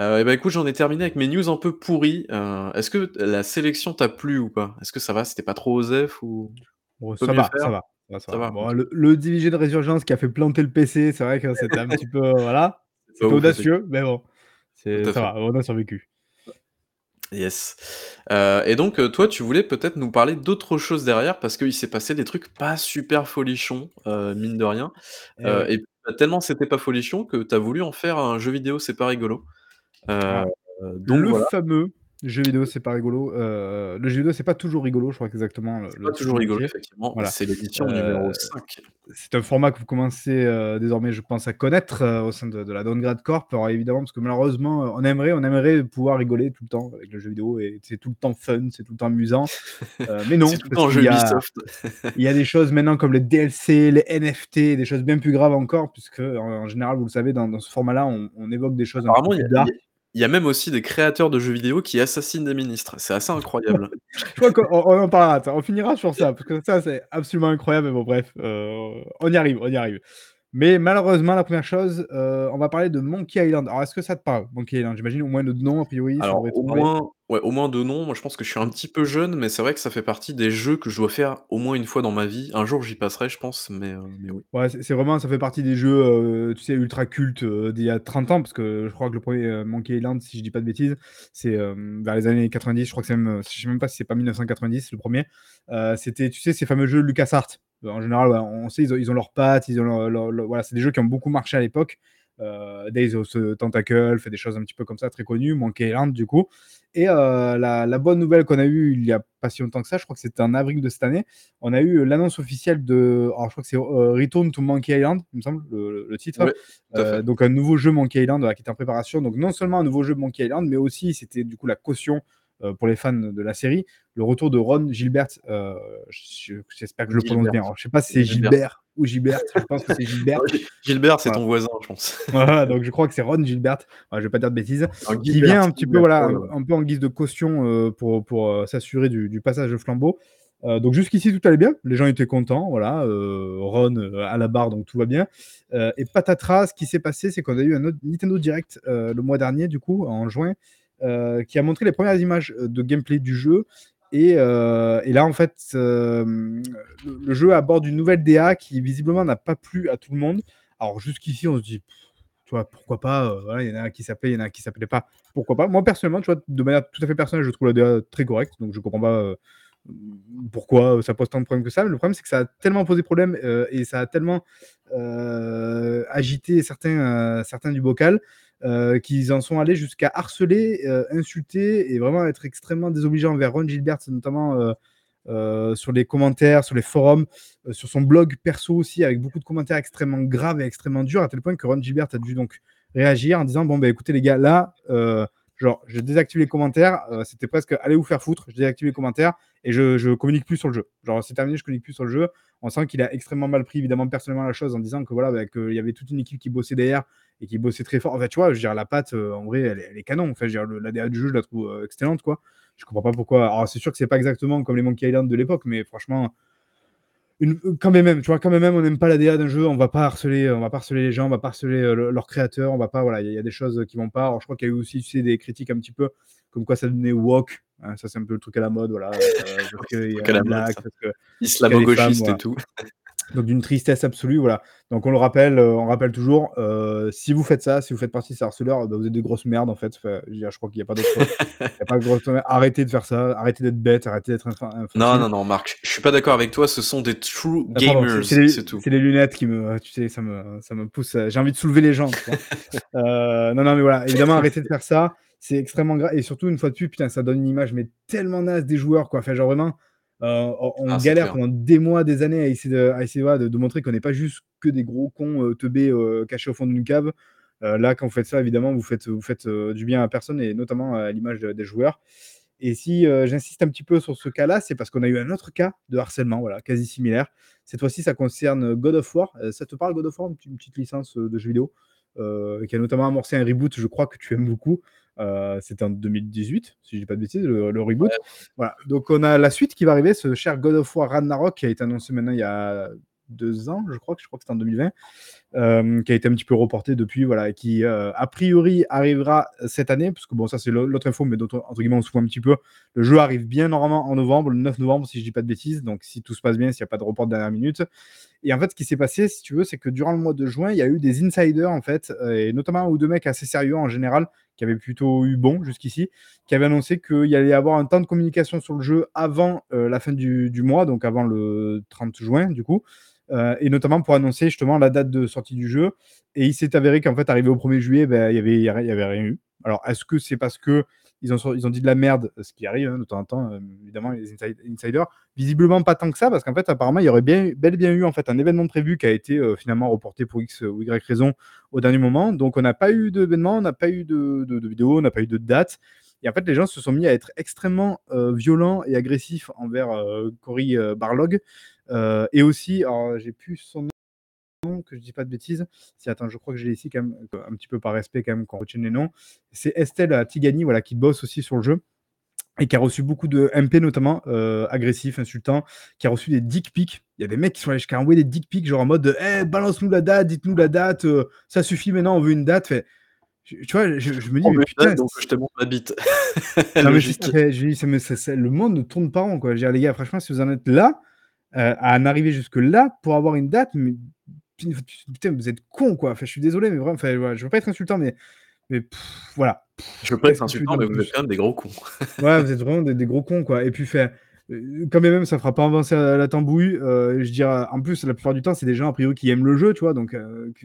Heu, et bah, écoute, j'en ai terminé avec mes news un peu pourries. Heu, est-ce que la sélection t'a plu ou pas? Est-ce que ça va, c'était pas trop osef ou Bon, peut ça va, ça va, ça va, ça Ça va. va? Bon, OK. le le Division Resurgence qui a fait planter le PC, c'est vrai que c'était un petit peu, voilà, (laughs) c'était audacieux, mais bon, ça va, on a survécu. Yes. Heu, et donc, heu, toi, tu voulais peut-être nous parler d'autre chose derrière parce qu'il s'est passé des trucs pas super folichons, heu, mine de rien. Ouais. et bah, tellement c'était pas folichon que tu as voulu en faire un jeu vidéo, c'est pas rigolo. Ah, donc le voilà. fameux jeu vidéo, c'est pas rigolo. Heu, le jeu vidéo, c'est pas toujours rigolo, je crois qu'exactement le C'est pas le toujours rigolo, effectivement, Voilà. c'est l'édition numéro Heu, 5. c'est un format que vous commencez, heu, désormais, je pense, à connaître, heu, au sein de de la Downgrade Corp. Alors évidemment, parce que malheureusement, heu, on aimerait on aimerait pouvoir rigoler tout le temps avec le jeu vidéo et c'est tout le temps fun, c'est tout le temps amusant. (laughs) Mais C'est non, tout le temps jeu Ubisoft. il y a des choses maintenant comme les DLC, les NFT, des choses bien plus graves encore puisque, en en général, vous le savez, dans dans ce format-là, on on évoque des choses un peu Apparemment, il y plus a il y dark. a il y a même aussi des créateurs de jeux vidéo qui assassinent des ministres. C'est assez incroyable. (laughs) Je crois qu'on on en parlera, on finira sur ça, parce que ça, c'est absolument incroyable, mais bon bref, heu, on y arrive, on y arrive. Mais malheureusement, la 1re chose, heu, on va parler de Monkey Island. Alors est-ce que ça te parle, Monkey Island? J'imagine au moins de nom, a priori, Alors au moins ouais, au moins de nom, moi je pense que je suis un petit peu jeune, mais c'est vrai que ça fait partie des jeux que je dois faire au moins 1 fois dans ma vie. Un jour, j'y passerai, je pense, mais mais oui. Ouais, c'est vraiment ça fait partie des jeux, heu, tu sais, ultra cultes, d'il y a 30 ans, parce que je crois que le 1er, heu, Monkey Island, si je dis pas de bêtises, c'est, vers les années 90. Je crois que c'est même, je sais même pas si c'est pas 1990 le 1er. Heu, c'était, tu sais, ces fameux jeux LucasArts. En général, ouais, on sait, ils ont ils ont leurs pattes, ils ont leur leur leur voilà, c'est des jeux qui ont beaucoup marché à l'époque. Heu, Days of the Tentacle fait des choses un petit peu comme ça, très connues, Monkey Island, du coup. Et heu, la la bonne nouvelle qu'on a eue il y a pas si longtemps que ça, je crois que c'était en avril de cette année, on a eu l'annonce officielle de alors je crois que c'est, Return to Monkey Island, il me semble, le le titre. Donc un nouveau jeu Monkey Island, qui est en préparation. Donc non seulement un nouveau jeu Monkey Island, mais aussi c'était du coup la caution, pour les fans de la série, le retour de Ron Gilbert, je j'espère que je le prononce bien. Alors je sais pas si c'est Gilbert. Gilbert ou Gilbert, je pense que c'est Gilbert. (laughs) Gilbert, c'est Voilà. ton voisin, je pense. (laughs) Voilà, donc je crois que c'est Ron Gilbert, voilà, je vais pas dire de bêtises, Non, qui vient un petit peu, voilà, un peu en guise de caution, heu, pour pour, s'assurer du du passage de flambeau. Donc jusqu'ici, tout allait bien. Les gens étaient contents, voilà, Ron, à la barre, donc tout va bien. Et patatras, ce qui s'est passé, c'est qu'on a eu un autre Nintendo Direct, le mois dernier, du coup, en juin, qui a montré les 1res images, heu, de gameplay du jeu. Et heu, et là, en fait, le jeu aborde une nouvelle DA qui visiblement n'a pas plu à tout le monde. Alors jusqu'ici, on se dit: «Tu vois, pourquoi pas?» il y en a qui ça plaît, il y en a qui ça plaît pas, pourquoi pas? Moi, personnellement, tu vois, de manière tout à fait personnelle, je trouve la DA très correcte, donc je comprends pas, pourquoi, ça pose tant de problèmes que ça. Le problème, c'est que ça a tellement posé problème, et ça a tellement, agité certains, certains du bocal, heu, qu'ils en sont allés jusqu'à harceler, heu, insulter et vraiment être extrêmement désobligeants envers Ron Gilbert, notamment, heu, sur les commentaires, sur les forums, sur son blog perso aussi, avec beaucoup de commentaires extrêmement graves et extrêmement durs, à tel point que Ron Gilbert a dû donc réagir en disant: «Bon, bah, écoutez les gars, là, genre je désactive les commentaires», c'était presque: «Allez vous faire foutre, je désactive les commentaires et je je communique plus sur le jeu. Genre c'est terminé, je communique plus sur le jeu». On sent qu'il a extrêmement mal pris, évidemment, personnellement la chose en disant que voilà, bah, qu'il y avait toute une équipe qui bossait derrière et qui bossait très fort. En fait, tu vois, je veux dire la patte, heu, en vrai, elle est elle est canon. Enfin, je veux dire le la DA du jeu, je la trouve, heu, excellente, quoi. Je comprends pas pourquoi alors c'est sûr que c'est pas exactement comme les Monkey Island de l'époque, mais franchement une heu, quand même, tu vois, quand même, on n'aime pas la DA d'un jeu, on va pas harceler, on va pas harceler les gens, on va pas harceler, le leurs créateurs, on va pas voilà, il y a il y a des choses qui vont pas. Alors je crois qu'il y a eu aussi, tu sais, des critiques un petit peu comme quoi ça devenait woke, hein, ça c'est un peu le truc à la mode, voilà, heu, parce (laughs) le y a la black, parce que des femmes, Islamo-gauchiste et voilà. tout. (laughs) Donc d'une tristesse absolue, voilà. Donc on le rappelle, heu, on rappelle toujours, heu, si vous faites ça, si vous faites partie de ces harceleurs, bah, vous êtes des grosses merdes, en fait. Enfin, je crois qu'il y a pas d'autre (laughs) arrêtez de faire ça, arrêtez d'être bête, arrêtez d'être Non, non, non, Marc, je suis pas d'accord avec toi, ce sont des true Ah gamers, c'est tout. c'est les lunettes qui me tu sais, ça me ça me pousse, heu, j'ai envie de soulever les gens, (laughs) non, non, mais voilà, évidemment, arrêtez de faire ça, c'est extrêmement grave et surtout, une fois de plus, putain, ça donne une image, mais tellement naze des joueurs, quoi. Enfin, genre vraiment, heu, on Ah, galère clair. pendant des mois, des années à essayer de à essayer, voilà, de de montrer qu'on n'est pas juste que des gros cons, heu, teubés, heu, cachés au fond d'une cave. Heu, là, quand vous faites ça, évidemment, vous faites vous faites, heu, du bien à personne et notamment à l'image de des joueurs. Et si, j'insiste un petit peu sur ce cas-là, c'est parce qu'on a eu un autre cas de harcèlement, voilà, quasi similaire. Cette fois-ci, ça concerne God of War. Ça te parle God of War? Une petite licence, de jeux vidéo, qui a notamment amorcé un reboot, je crois que tu aimes beaucoup. Heu, c'était en 2018, si je dis pas de bêtises, le le reboot. Ouais. Voilà, donc on a la suite qui va arriver, ce cher God of War Ragnarok qui a été annoncé maintenant il y a deux ans, je crois que je crois que c'était en 2020, euh, qui a été un petit peu reporté depuis, voilà, et qui euh, a priori arrivera cette année, parce que bon, ça c'est l'autre info, mais entre guillemets on se fout un petit peu. Le jeu arrive bien normalement en novembre, le 9 novembre si je dis pas de bêtises, donc si tout se passe bien, s'il n'y a pas de report de dernière minute. Et en fait, ce qui s'est passé, si tu veux, c'est que durant le mois de juin, il y a eu des insiders en fait, et notamment un ou deux mecs assez sérieux en général, qui avaient plutôt eu bon jusqu'ici, qui avaient annoncé qu'il allait y avoir un temps de communication sur le jeu avant la fin du, mois, donc avant le 30 juin du coup. Euh, et notamment pour annoncer justement la date de sortie du jeu. Et il s'est avéré qu'en fait, arrivé au 1er juillet, ben, il n'y avait, avait rien eu. Alors, est-ce que c'est parce que ils ont, dit de la merde, ce qui arrive hein, de temps en temps, euh, évidemment, les insiders. Visiblement pas tant que ça, parce qu'en fait, apparemment, il y aurait bien, bel et bien eu en fait, un événement prévu qui a été euh, finalement reporté pour X ou Y raison au dernier moment. Donc, on n'a pas eu d'événement, on n'a pas eu de, vidéo, on n'a pas eu de date. Et en fait, les gens se sont mis à être extrêmement violents et agressifs envers Cory Barlog. Euh, et aussi, j'ai plus son que je dis pas de bêtises. Si attends, je crois que j'ai ici quand même un petit peu par respect quand même qu'on retienne les noms. C'est Estelle Tigani, voilà, qui bosse aussi sur le jeu et qui a reçu beaucoup de MP notamment euh, agressifs, insultants, qui a reçu des dick pics. Il y a des mecs qui sont allés jusqu'à envoyer des dick pics, genre en mode eh, balance-nous la date, dites-nous la date, euh, ça suffit maintenant, on veut une date. Fait, tu vois, je, me dis, mais putain. donc je te montre ma bite. non, (laughs) mais je, le monde ne tourne pas rond, quoi. Je veux dire, les gars, franchement, si vous en êtes là, euh, à en arriver jusque-là pour avoir une date. Mais putain, vous êtes con, quoi. Enfin, je suis désolé, mais vraiment, enfin, je veux pas être insultant, mais, mais voilà. Je veux pas être insultant, mais vous êtes quand même des gros cons. (laughs) ouais, vous êtes vraiment des, gros cons, quoi. Et puis, fait, euh, quand même, ça fera pas avancer à la tambouille. Euh, je dirais, en plus, la plupart du temps, c'est des gens, a priori, qui aiment le jeu, tu vois, donc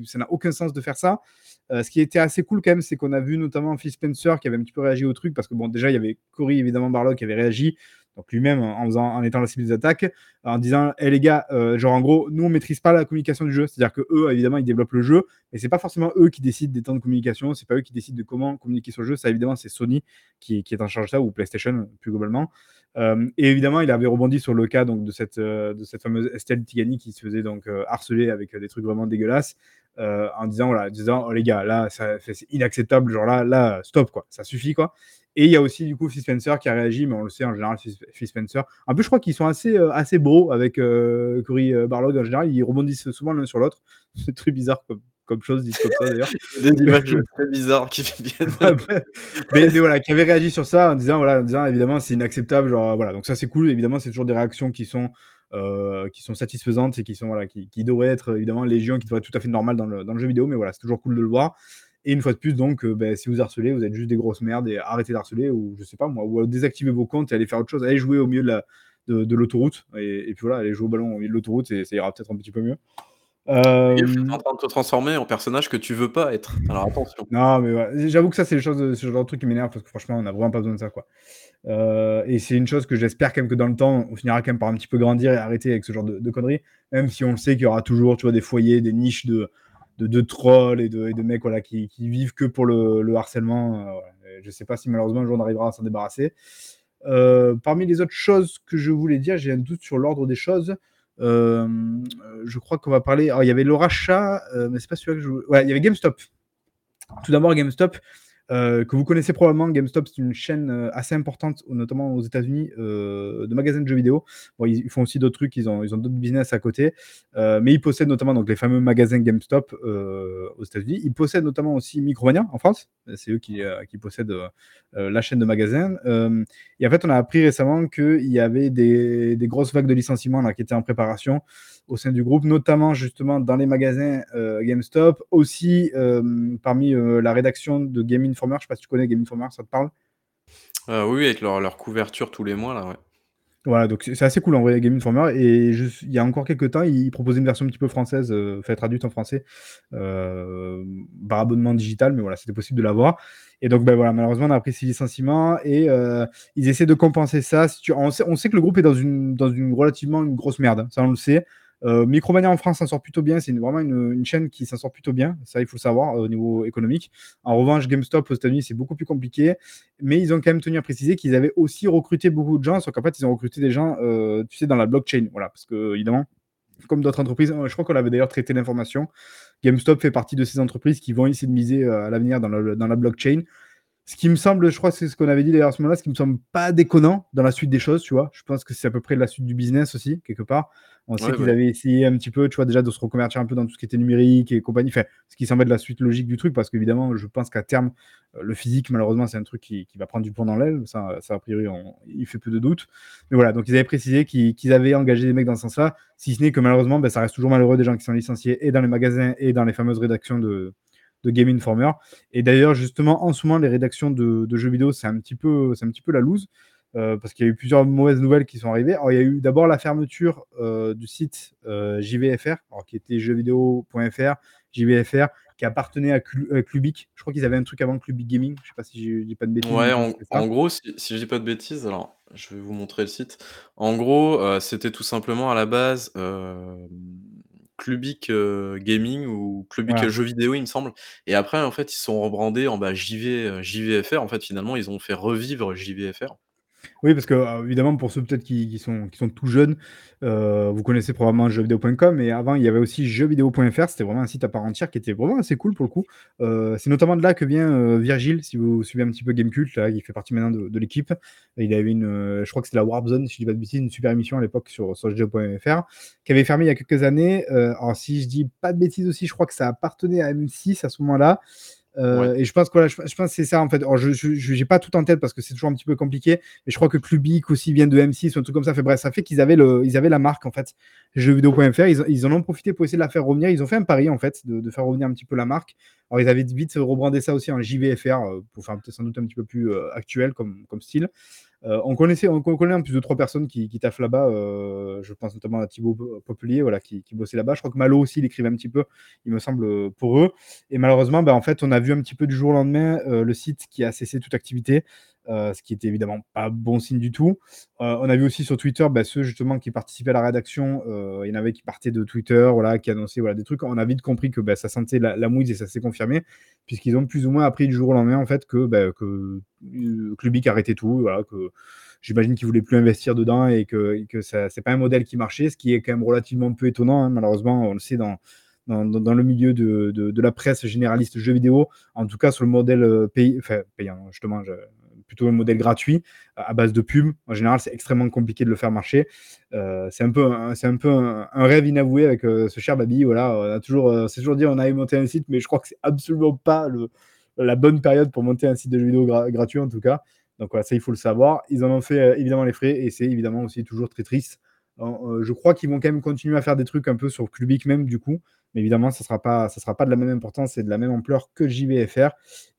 ça n'a aucun sens de faire ça. ce qui était assez cool quand même, c'est qu'on a vu notamment Phil Spencer qui avait un petit peu réagi au truc, parce que bon, déjà, il y avait Cory, évidemment, Barlow qui avait réagi donc lui-même en, étant la cible des attaques, en disant hé les gars, euh, genre en gros, nous on maîtrise pas la communication du jeu, c'est-à-dire que eux évidemment ils développent le jeu, mais c'est pas forcément eux qui décident des temps de communication, c'est pas eux qui décident de comment communiquer sur le jeu, ça évidemment c'est Sony qui, est en charge de ça ou PlayStation plus globalement. Euh, et évidemment, il avait rebondi sur le cas donc, de, cette, euh, de cette fameuse Estelle Tigani qui se faisait donc harceler avec des trucs vraiment dégueulasses. en disant voilà, disant oh, les gars, là, c'est inacceptable, genre là, là, stop quoi, ça suffit quoi. Et il y a aussi du coup Phil Spencer qui a réagi, mais on le sait en général, Phil Spencer. En plus, je crois qu'ils sont assez, euh, assez avec euh, euh, Barlog en général. Ils rebondissent souvent l'un sur l'autre. (laughs) C'est très bizarre comme, comme chose, dit comme ça d'ailleurs. (laughs) Des images (laughs) très bizarres qui viennent. mais, mais, voilà, qui avait réagi sur ça en disant, voilà, en disant évidemment c'est inacceptable. Genre, voilà, donc ça c'est cool. Évidemment, c'est toujours des réactions qui sont. Euh, qui sont satisfaisantes et qui sont voilà qui, qui devraient être évidemment légion qui devraient être tout à fait normal dans le, dans le jeu vidéo mais voilà c'est toujours cool de le voir et une fois de plus, donc, euh, ben, si vous harcelez, vous êtes juste des grosses merdes et arrêtez d'harceler ou je sais pas moi, ou désactivez vos comptes et allez faire autre chose, allez jouer au milieu de la de, l'autoroute et, puis voilà, allez jouer au ballon au milieu de l'autoroute et ça ira peut-être un petit peu mieux. Euh... Es en train de te transformer en personnage que tu veux pas être. Alors attention. Non, mais j'avoue que ça, c'est ce genre de truc qui m'énerve parce que franchement, on a vraiment pas besoin de ça, quoi. Euh, et c'est une chose que j'espère quand même que dans le temps, on finira quand même par un petit peu grandir et arrêter avec ce genre de, de conneries, même si on le sait qu'il y aura toujours, tu vois, des foyers, des niches de, de, trolls et de, mecs voilà, qui, vivent que pour le, harcèlement. Euh, je ne sais pas si malheureusement un jour on arrivera à s'en débarrasser. Euh, parmi les autres choses que je voulais dire, j'ai un doute sur l'ordre des choses. Euh, je crois qu'on va parler. il y avait le rachat, mais c'est pas celui-là que je. Ouais, il y avait GameStop. Tout d'abord, GameStop. Euh, que vous connaissez probablement. GameStop, c'est une chaîne euh, assez importante, notamment aux États-Unis, euh, de magasins de jeux vidéo. Ils, font aussi d'autres trucs, ils ont, d'autres business à côté, mais ils possèdent notamment donc, les fameux magasins GameStop aux États-Unis. Ils possèdent notamment aussi Micromania en France. C'est eux qui, possèdent la chaîne de magasins. et en fait, on a appris récemment qu'il y avait des, grosses vagues de licenciements qui étaient en préparation au sein du groupe, notamment justement dans les magasins euh, GameStop, aussi euh, parmi euh, la rédaction de Game Informer. Je ne sais pas si tu connais Game Informer, ça te parle? Oui, avec leur, couverture tous les mois, là, ouais. Voilà, donc c'est assez cool en vrai, Game Informer. Et il y a encore quelques temps, ils proposaient une version un petit peu française, fait traduite en français, par abonnement digital, mais voilà, c'était possible de l'avoir. Et donc, ben voilà, malheureusement, on a pris ces licenciements et ils essaient de compenser ça. on, sait, on, sait, que le groupe est dans une, dans une relativement une grosse merde, hein. ça on le sait. Euh, Micromania en France s'en sort plutôt bien. C'est vraiment une, chaîne qui s'en sort plutôt bien. Ça, il faut le savoir au niveau économique. En revanche, GameStop aux États-Unis, c'est beaucoup plus compliqué. Mais ils ont quand même tenu à préciser qu'ils avaient aussi recruté beaucoup de gens. Sauf qu'en fait, ils ont recruté des gens, euh, tu sais, dans la blockchain. Voilà, parce que évidemment, comme d'autres entreprises, euh, je crois qu'on avait d'ailleurs traité l'information. GameStop fait partie de ces entreprises qui vont essayer de miser à l'avenir dans la, dans la blockchain. Ce qui me semble, je crois que c'est ce qu'on avait dit d'ailleurs à ce moment-là, ce qui me semble pas déconnant dans la suite des choses, tu vois. Je pense que c'est à peu près la suite du business aussi, quelque part. On sait qu'ils avaient essayé un petit peu, tu vois, déjà de se reconvertir un peu dans tout ce qui était numérique et compagnie. Enfin, ce qui semble être la suite logique du truc, parce qu'évidemment, je pense qu'à terme, euh, le physique, malheureusement, c'est un truc qui, va prendre du pont dans l'aile. Ça, ça, a priori, il fait peu de doute. Mais voilà, donc ils avaient précisé qu'ils avaient engagé des mecs dans ce sens-là, si ce n'est que malheureusement, ben, ça reste toujours malheureux des gens qui sont licenciés et dans les magasins et dans les fameuses rédactions de, de Game Informer. Et d'ailleurs, justement, en ce moment, les rédactions de, jeux vidéo, c'est un, petit peu, un petit peu la loose. Euh, parce qu'il y a eu plusieurs mauvaises nouvelles qui sont arrivées. Alors, il y a eu d'abord la fermeture euh, du site euh, JVFR, alors, qui était jeuxvideo.fr, JVFR, qui appartenait à Clubic. Je crois qu'ils avaient un truc avant Clubic Gaming. Je sais pas si je dis pas de bêtises. Ouais, en, gros, si, si, je dis pas de bêtises, alors je vais vous montrer le site. En gros, c'était tout simplement à la base Clubic Gaming ou Clubic Jeux vidéo, il me semble. Et après, en fait, ils sont rebrandés en bah, JV, JVFR. En fait, finalement, ils ont fait revivre JVFR. Oui, parce que euh, évidemment, pour ceux peut-être qui, sont, qui tout jeunes, euh, vous connaissez probablement jeuxvideo.com, mais avant, il y avait aussi jeuxvideo.fr, c'était vraiment un site à part entière qui était vraiment assez cool pour le coup. Euh, c'est notamment de là que vient Virgile, si vous suivez un petit peu Gamecult, là, il fait partie maintenant de, l'équipe. Il avait une, je crois que c'était la Warp Zone, si je dis pas de bêtises, une super émission à l'époque sur, sur jeuxvideo.fr, qui avait fermé il y a quelques années. alors, si je dis pas de bêtises aussi, je crois que ça appartenait à M6 à ce moment-là. Euh, et je pense que voilà, je, pense c'est ça en fait. je n'ai pas tout en tête parce que c'est toujours un petit peu compliqué. Mais je crois que Clubic aussi vient de M6 ou un truc comme ça. Fait bref, ça fait qu'ils avaient le, ils avaient la marque en fait. Jeuxvideo.fr, ils, ils en ont profité pour essayer de la faire revenir. Ils ont fait un pari en fait de, de faire revenir un petit peu la marque. Alors ils avaient vite rebrandé ça aussi en JVFR euh, pour faire sans doute un petit peu plus euh, actuel comme, comme style. Euh, on, connaissait, on connaît un plus de trois personnes qui, qui taffent là-bas. Euh, je pense notamment à Thibaut Populier, voilà, qui, bossait là-bas. Je crois que Malo aussi, il écrivait un petit peu, il me semble, pour eux. Et malheureusement, ben, en fait, on a vu un petit peu du jour au lendemain euh, le site qui a cessé toute activité. Euh, ce qui était évidemment pas bon signe du tout. Euh, on a vu aussi sur Twitter bah, ceux justement qui participaient à la rédaction, euh, il y en avait qui partaient de Twitter, voilà, qui annonçaient voilà, des trucs. On a vite compris que bah, ça sentait la, mouise et ça s'est confirmé, puisqu'ils ont plus ou moins appris du jour au lendemain en fait que, bah, que Clubic arrêtait tout, voilà, que j'imagine qu'ils voulaient plus investir dedans et que, que ça c'est pas un modèle qui marchait, ce qui est quand même relativement peu étonnant. Hein, malheureusement, on le sait dans dans, le milieu de, de, la presse généraliste jeux vidéo, en tout cas sur le modèle pays, enfin, payant, justement, plutôt un modèle gratuit euh, à base de pub. En général, c'est extrêmement compliqué de le faire marcher. Euh, c'est un peu, c'est un, peu un, rêve inavoué avec euh, ce cher Babi. Voilà, on toujours, c'est toujours dit on a monté un site, mais je crois que c'est absolument pas la bonne période pour monter un site de jeux vidéo gratuit en tout cas. Donc voilà, ça il faut le savoir. Ils en ont fait évidemment les frais et c'est évidemment aussi toujours très triste. je crois qu'ils vont quand même continuer à faire des trucs un peu sur Clubic même du coup. Mais évidemment, ça ne sera, pas, ça sera pas de la même importance et de la même ampleur que JVFR.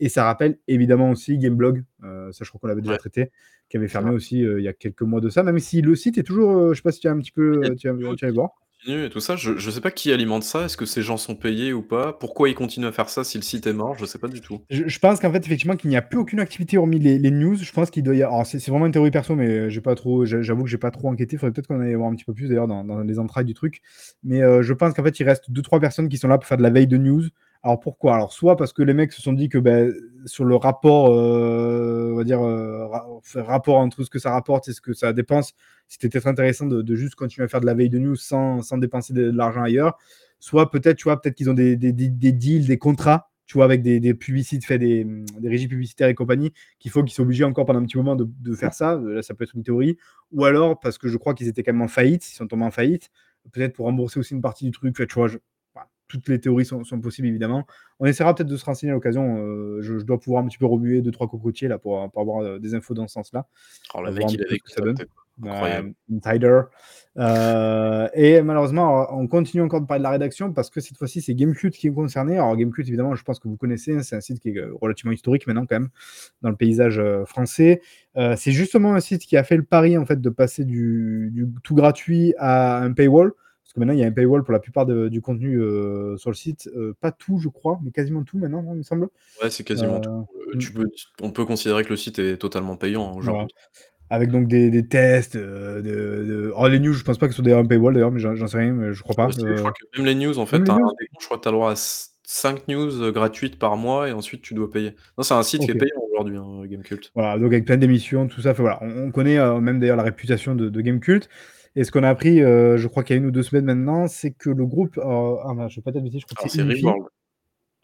Et ça rappelle évidemment aussi Gameblog, euh, ça je crois qu'on l'avait déjà traité, qui avait fermé aussi euh, il y a quelques mois de ça, même si le site est toujours, euh, je ne sais pas si tu as un petit peu, tu as, tu as voir et tout ça. Je ne sais pas qui alimente ça. Est-ce que ces gens sont payés ou pas Pourquoi ils continuent à faire ça si le site est mort Je sais pas du tout. Je, pense qu'en fait, effectivement, qu'il n'y a plus aucune activité hormis les, news. Je pense qu'il doit y avoir. C'est vraiment une théorie perso, mais j'ai pas trop. J'avoue que j'ai pas trop enquêté. Faudrait peut-être qu'on aille voir un petit peu plus d'ailleurs dans, les entrailles du truc. Mais euh, je pense qu'en fait, il reste 2-3 personnes qui sont là pour faire de la veille de news. Alors pourquoi? Alors soit parce que les mecs se sont dit que ben, sur le rapport, euh, on va dire, euh, rapport entre ce que ça rapporte et ce que ça dépense, c'était peut-être intéressant de, juste continuer à faire de la veille de news sans, dépenser de, l'argent ailleurs. Soit peut-être, tu vois, peut-être qu'ils ont des, deals, des contrats, tu vois, avec des, publicités, des, régies publicitaires et compagnie, qu'il faut qu'ils soient obligés encore pendant un petit moment de, faire ça. Là, ça peut être une théorie. Ou alors parce que je crois qu'ils étaient quand même en faillite, ils sont tombés en faillite, peut-être pour rembourser aussi une partie du truc. Tu vois, toutes les théories sont, possibles, évidemment. On essaiera peut-être de se renseigner à l'occasion. Euh, je, dois pouvoir un petit peu remuer deux, trois cocotiers là, pour, avoir euh, des infos dans ce sens-là. Alors, le mec, il avait que ça donne. insider. Euh, et malheureusement, on continue encore de parler de la rédaction parce que cette fois-ci, c'est Gamecult qui est concerné. Alors, Gamecult, évidemment, je pense que vous connaissez, hein, c'est un site qui est relativement historique maintenant, quand même, dans le paysage français. c'est justement un site qui a fait le pari, en fait, de passer du, du tout gratuit à un paywall que maintenant, il y a un paywall pour la plupart du contenu euh, sur le site. Euh, pas tout, je crois, mais quasiment tout maintenant, il me semble. Ouais, c'est quasiment tout. Euh, tu peux, on peut considérer que le site est totalement payant hein, aujourd'hui. Avec donc des, tests, de, Oh, les news, je pense pas que ce soit des un paywall d'ailleurs, mais j'en sais rien, mais je crois pas. je crois que même les news, en fait, je crois que tu as le droit à 5 news gratuites par mois et ensuite tu dois payer. Non, c'est un site qui est payant aujourd'hui, hein, Gamecult. Voilà, donc avec plein d'émissions, tout ça. voilà, on, connaît même d'ailleurs la réputation de, de Gamecult. Et ce qu'on a appris, euh, je crois qu'il y a une ou deux semaines maintenant, c'est que le groupe. Euh, ah, je vais pas je crois que c'est Rimworld.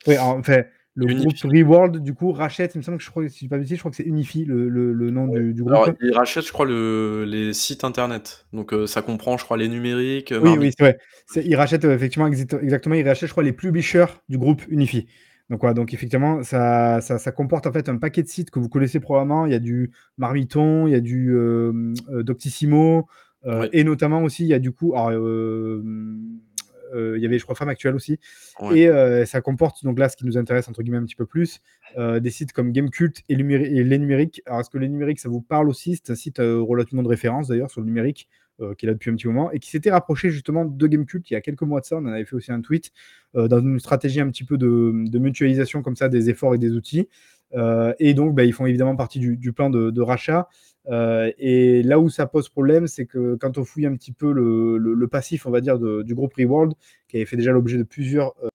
Oui, en fait, le groupe Reworld, du coup, rachète, il me semble que je crois, si je pas je crois que c'est Unify, le, le, nom du, du, groupe. Alors, il rachète, je crois, le, les sites internet. Donc, euh, ça comprend, je crois, les numériques. Oui, oui, c'est vrai. Il rachète, effectivement, exactement, il rachète, je crois, les publishers du groupe Unify. Donc, ouais, donc effectivement, ça, ça, ça, comporte en fait un paquet de sites que vous connaissez probablement. Il y a du Marmiton, il y a du euh, Doctissimo, et notamment aussi, il y a du coup, alors, euh, il y avait, je crois, Femme Actuelle aussi. Et euh, ça comporte, donc là, ce qui nous intéresse, entre guillemets, un petit peu plus, euh, des sites comme Gamecult et, et Les Numériques. Alors, est-ce que Les Numériques, ça vous parle aussi? C'est un site relativement de référence, d'ailleurs, sur le numérique, qui est là depuis un petit moment, et qui s'était rapproché justement de Gamecult il y a quelques mois de ça. On en avait fait aussi un tweet dans une stratégie un petit peu de, mutualisation comme ça des efforts et des outils. et donc, bah, ils font évidemment partie du, plan de, de rachat. Euh, et là où ça pose problème, c'est que quand on fouille un petit peu le, passif, on va dire, du groupe Reworld, qui avait fait déjà l'objet de plusieurs euh,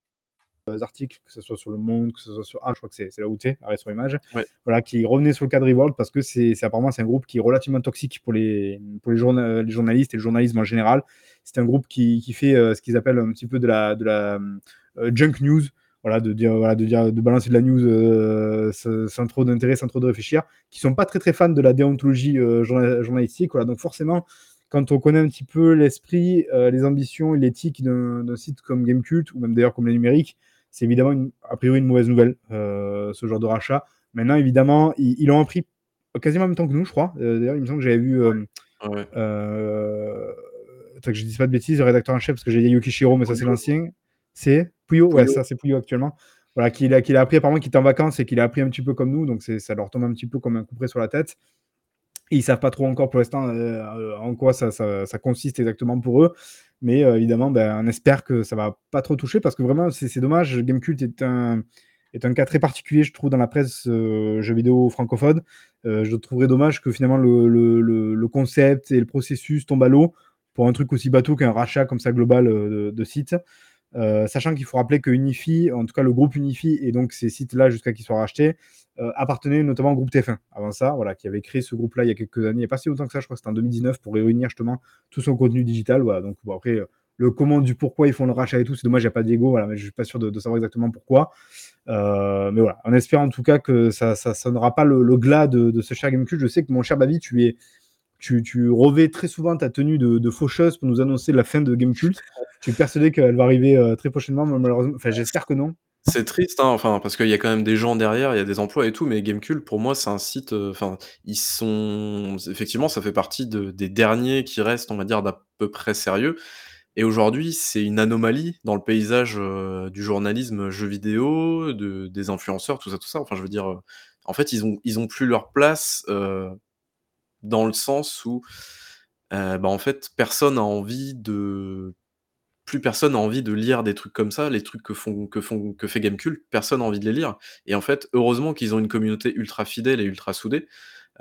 articles, que ce soit sur Le Monde, que ce soit sur. Ah, je crois que c'est là où tu arrêt sur image. Voilà, qui revenait sur le cas de Reworld parce que c'est apparemment c'est un groupe qui est relativement toxique pour les, pour les, journalistes et le journalisme en général. C'est un groupe qui, fait euh, ce qu'ils appellent un petit peu de la, de la junk news voilà, de dire, voilà, de dire, de balancer de la news euh, sans trop d'intérêt, sans trop de réfléchir, qui sont pas très très fans de la déontologie euh, journalistique. Voilà, donc forcément, quand on connaît un petit peu l'esprit, euh, les ambitions et l'éthique d'un site comme Gamecult ou même d'ailleurs comme les numériques, c'est évidemment a priori une mauvaise nouvelle, ce genre de rachat. Maintenant, évidemment, ils l'ont appris quasiment en même temps que nous, je crois. d'ailleurs, il me semble que j'avais vu. Ouais. que je dis pas de bêtises, le rédacteur en chef, parce que j'ai dit Yukishiro, mais ça c'est l'ancien. C'est Puyo, ouais, ça c'est Puyo actuellement. Voilà, qu'il a, appris apparemment qu'il est en vacances et qu'il a appris un petit peu comme nous, donc ça leur tombe un petit peu comme un coup sur la tête. Et ils savent pas trop encore pour l'instant euh, en quoi ça, ça, consiste exactement pour eux. Mais euh, évidemment, ben, on espère que ça va pas trop toucher parce que vraiment, c'est dommage. Gamecult est un, est un cas très particulier, je trouve, dans la presse euh, jeux vidéo francophone. je trouverais dommage que finalement le, le, le, concept et le processus tombent à l'eau pour un truc aussi bateau qu'un rachat comme ça global de, de sites. Euh, sachant qu'il faut rappeler que Unifi, en tout cas le groupe Unifi et donc ces sites-là jusqu'à qu'ils soient rachetés, euh, appartenaient notamment au groupe TF1 avant ça, voilà, qui avait créé ce groupe-là il y a quelques années, a pas si longtemps que ça, je crois que c'était en 2019 pour réunir justement tout son contenu digital. Voilà, donc bon, après, euh, le comment du pourquoi ils font le rachat et tout, c'est dommage, il n'y a pas Diego, voilà, mais je ne suis pas sûr de, savoir exactement pourquoi. mais voilà, on espère en tout cas que ça ne n'aura pas le, glas de, ce cher GameCube. Je sais que mon cher Babi, tu es tu, tu revais très souvent ta tenue de, faucheuse pour nous annoncer la fin de Game Cult. Tu es persuadé qu'elle va arriver euh, très prochainement, malheureusement. Enfin, j'espère que non. C'est triste, hein, enfin, parce qu'il y a quand même des gens derrière, il y a des emplois et tout, mais Gamecult, pour moi, c'est un site. Euh, enfin, ils sont. Effectivement, ça fait partie de, des derniers qui restent, on va dire, d'à peu près sérieux. Et aujourd'hui, c'est une anomalie dans le paysage euh, du journalisme jeux vidéo, de, des influenceurs, tout ça, tout ça. Enfin, je veux dire, en fait, ils ont, ils ont plus leur place dans le sens où, bah, en fait, personne a envie de plus personne a envie de lire des trucs comme ça, les trucs que font que font que fait Gamecult, personne n'a envie de les lire et en fait, heureusement qu'ils ont une communauté ultra fidèle et ultra soudée,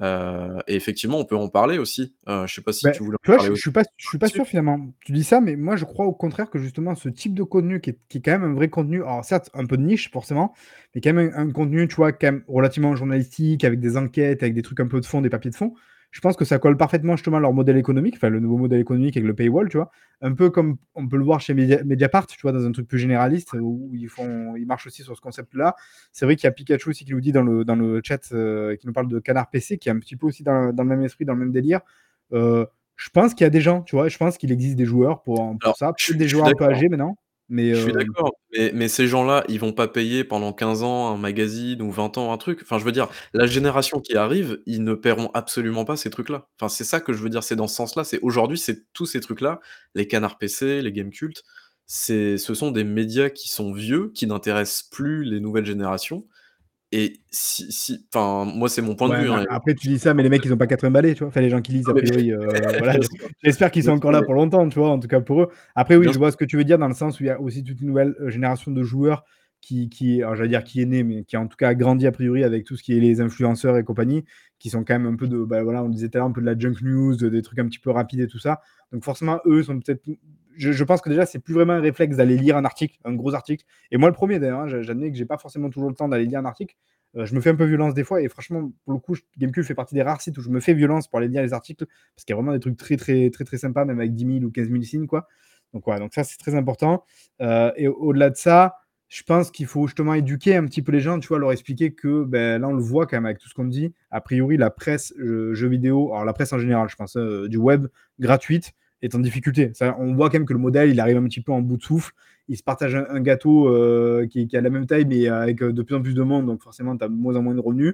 et effectivement, on peut en parler aussi. je sais pas si bah, tu voulais en parler je, suis pas, je suis pas sûr finalement. Tu dis ça, mais moi je crois au contraire que justement ce type de contenu qui est, qui est quand même un vrai contenu, alors certes un peu de niche forcément, mais quand même un, un contenu, tu vois, quand même relativement journalistique, avec des enquêtes, avec des trucs un peu de fond, des papiers de fond je pense que ça colle parfaitement justement à leur modèle économique, enfin le nouveau modèle économique avec le paywall, tu vois. Un peu comme on peut le voir chez Mediapart, tu vois, dans un truc plus généraliste où ils font, ils marchent aussi sur ce concept-là. C'est vrai qu'il y a Pikachu aussi qui nous dit dans le, dans le chat, euh, qui nous parle de Canard PC, qui est un petit peu aussi dans, le même esprit, dans le même délire. Euh, je pense qu'il y a des gens, tu vois, je pense qu'il existe des joueurs pour, pour ça, peut des joueurs un peu âgés maintenant. Je suis d'accord, mais ces gens-là, ils vont pas payer pendant 15 ans un magazine ou 20 ans un truc. Enfin, je veux dire, la génération qui arrive, ils ne paieront absolument pas ces trucs-là. Enfin, c'est ça que je veux dire, c'est dans ce sens-là. C'est aujourd'hui, c'est tous ces trucs-là, les canards PC, les Gamecult, c'est ce sont des médias qui sont vieux, qui n'intéressent plus les nouvelles générations et si, si, enfin, moi, c'est mon point de vue. Hein, après, tu dis ça, mais les mecs, ils ont pas 80 balais, tu vois. Enfin, les gens qui lisent, a priori, (laughs) euh, voilà. J'espère qu'ils sont encore là pour longtemps, tu vois, en tout cas pour eux. Après, oui, je vois ce que tu veux dire dans le sens où il y a aussi toute une nouvelle euh, génération de joueurs qui, qui j'allais dire qui est né, mais qui a en tout cas grandi a priori avec tout ce qui est les influenceurs et compagnie, qui sont quand même un peu de, bah, voilà, on disait tout à l'heure, un peu de la junk news, des trucs un petit peu rapides et tout ça. Donc forcément, eux sont peut-être je, pense que déjà, c'est plus vraiment un réflexe d'aller lire un article, un gros article. Et moi, le premier, d'ailleurs, hein, j'admets que j'ai pas forcément toujours le temps d'aller lire un article. Euh, je me fais un peu violence des fois. Et franchement, pour le coup, Gamecube fait partie des rares sites où je me fais violence pour aller lire les articles. Parce qu'il y a vraiment des trucs très, très, très, très sympas, même avec 10 000 ou 15 000 signes, quoi. Donc, voilà, donc ça, c'est très important. Euh, et au-delà de ça, je pense qu'il faut justement éduquer un petit peu les gens, tu vois, leur expliquer que ben, là, on le voit quand même avec tout ce qu'on dit. A priori, la presse, euh, jeux vidéo, alors la presse en général, je pense, euh, du web gratuite est en difficulté. On voit quand même que le modèle, il arrive un petit peu en bout de souffle. Il se partage un, gâteau euh, qui, qui, a la même taille, mais avec de plus en plus de monde, donc forcément, tu as moins en moins de revenus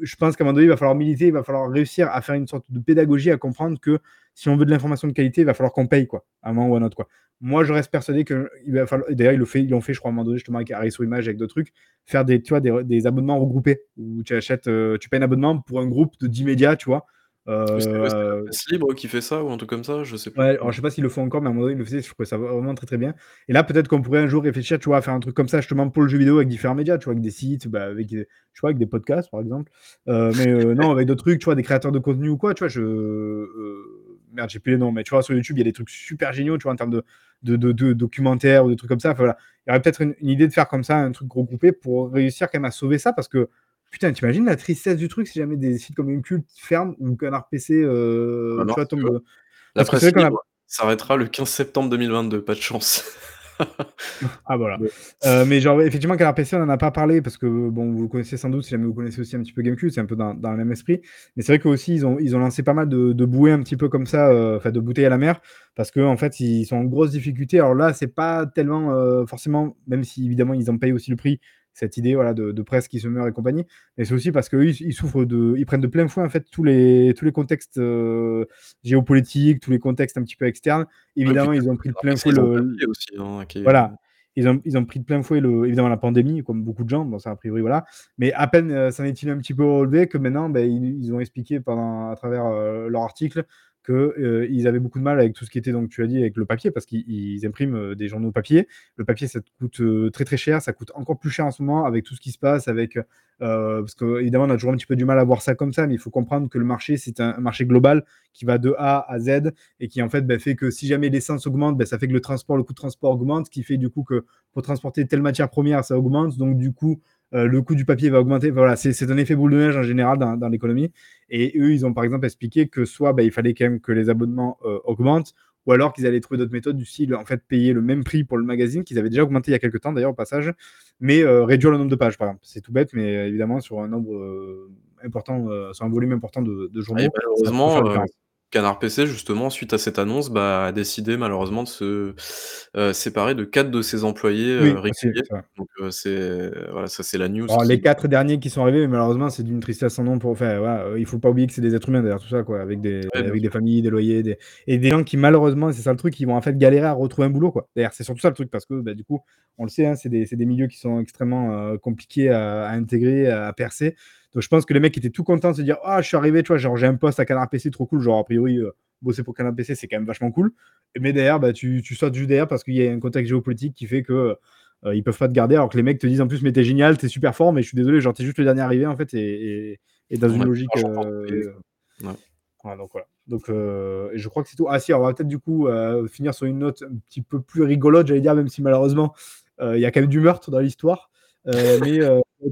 je pense qu'à un moment donné, il va falloir militer, il va falloir réussir à faire une sorte de pédagogie, à comprendre que si on veut de l'information de qualité, il va falloir qu'on paye, quoi, à un moment ou à un autre, quoi. Moi, je reste persuadé que il va falloir. D'ailleurs, ils l'ont fait, ils l'ont fait, je crois, à un moment donné, justement, avec sur Image, avec d'autres trucs, faire des, tu vois, des, abonnements regroupés où tu achètes, euh, tu payes un abonnement pour un groupe de 10 médias, tu vois. Euh, c'est libre qui fait ça ou un truc comme ça, je sais pas. Ouais, alors je sais pas s'il le font encore, mais à un moment donné, il le faisait, je trouvais ça vraiment très très bien. Et là, peut-être qu'on pourrait un jour réfléchir, tu vois, à faire un truc comme ça, justement pour le jeu vidéo avec différents médias, tu vois, avec des sites, bah, avec, je vois, avec des podcasts par exemple. Euh, mais euh, non, avec d'autres trucs, tu vois, des créateurs de contenu ou quoi, tu vois, je. Merde, j'ai plus les noms, mais tu vois, sur YouTube, il y a des trucs super géniaux, tu vois, en termes de, de, de, documentaires ou des trucs comme ça. voilà. Il y aurait peut-être une, idée de faire comme ça, un truc regroupé pour réussir quand même à sauver ça parce que Putain, t'imagines la tristesse du truc si jamais des sites comme Gamecult ferment ou Canard PC euh, ah tu vois, tombe. La presse s'arrêtera le 15 septembre 2022, pas de chance. (laughs) ah voilà. Euh, mais genre effectivement Canard PC on en a pas parlé parce que bon vous connaissez sans doute si jamais vous connaissez aussi un petit peu Gamecube c'est un peu dans, dans, le même esprit mais c'est vrai qu'aussi ils ont ils ont lancé pas mal de, de bouées un petit peu comme ça euh, enfin de bouteilles à la mer parce que en fait ils sont en grosse difficulté alors là c'est pas tellement euh, forcément même si évidemment ils en payent aussi le prix cette idée voilà, de, presse qui se meurt et compagnie. Mais c'est aussi parce qu'ils ils souffrent de, ils prennent de plein fouet en fait tous les, tous les contextes euh, géopolitiques, tous les contextes un petit peu externes. Évidemment, ils ont pris de plein fouet le. Hein, voilà. Ils ont, ils ont pris de plein fouet le, évidemment la pandémie, comme beaucoup de gens, bon ça a priori voilà, mais à peine ça euh, s'en est-il un petit peu relevé que maintenant ben, ils, ont expliqué pendant, à travers euh, leur article qu'ils euh, avaient beaucoup de mal avec tout ce qui était, donc tu as dit, avec le papier, parce qu'ils impriment euh, des journaux papier. Le papier, ça coûte euh, très très cher, ça coûte encore plus cher en ce moment avec tout ce qui se passe, avec parce qu'évidemment, on a toujours un petit peu du mal à voir ça comme ça, mais il faut comprendre que le marché, c'est un, marché global qui va de A à Z et qui en fait ben, fait que si jamais l'essence augmente, ben, ça fait que le transport, le coût de transport augmente, ce qui fait du coup que pour transporter telle matière première, ça augmente. Donc du coup, euh, le coût du papier va augmenter. Voilà, c'est un effet boule de neige en général dans, l'économie. Et eux, ils ont par exemple expliqué que soit bah, il fallait quand même que les abonnements euh, augmentent, ou alors qu'ils allaient trouver d'autres méthodes du style, en fait, payer le même prix pour le magazine, qu'ils avaient déjà augmenté il y a quelques temps d'ailleurs au passage, mais euh, réduire le nombre de pages, par exemple. C'est tout bête, mais évidemment, sur un nombre important, sur un volume important de, de journaux. malheureusement, Canard PC, justement, suite à cette annonce, bah, a décidé malheureusement de se euh, séparer de quatre de ses employés euh, réguliers. Donc, euh, c'est voilà, ça c'est la news. les quatre derniers qui sont arrivés, malheureusement, c'est d'une tristesse sans nom pour. Enfin, voilà, il faut pas oublier que c'est des êtres humains derrière tout ça, quoi, avec des, avec des familles, des loyers, des... et des gens qui malheureusement, c'est ça le truc, ils vont en fait galérer à retrouver un boulot, quoi. D'ailleurs, c'est surtout ça le truc parce que bah, du coup, on le sait, hein, c'est des, des, milieux qui sont extrêmement compliqués à, à, intégrer, à percer. Donc je pense que les mecs étaient tout contents de se dire Ah, je suis arrivé, tu vois, genre j'ai un poste à Canard PC trop cool. Genre, a priori, euh, bosser pour Canard PC, c'est quand même vachement cool. Mais derrière, bah, tu, tu sautes juste derrière parce qu'il y a un contexte géopolitique qui fait que. Euh, ils peuvent pas te garder alors que les mecs te disent en plus mais t'es génial, t'es super fort mais je suis désolé genre t'es juste le dernier arrivé en fait et, et, dans une logique euh, donc voilà donc je crois que c'est tout ah si on va peut-être du coup finir sur une note un petit peu plus rigolote j'allais dire même si malheureusement il y a quand même du meurtre dans l'histoire mais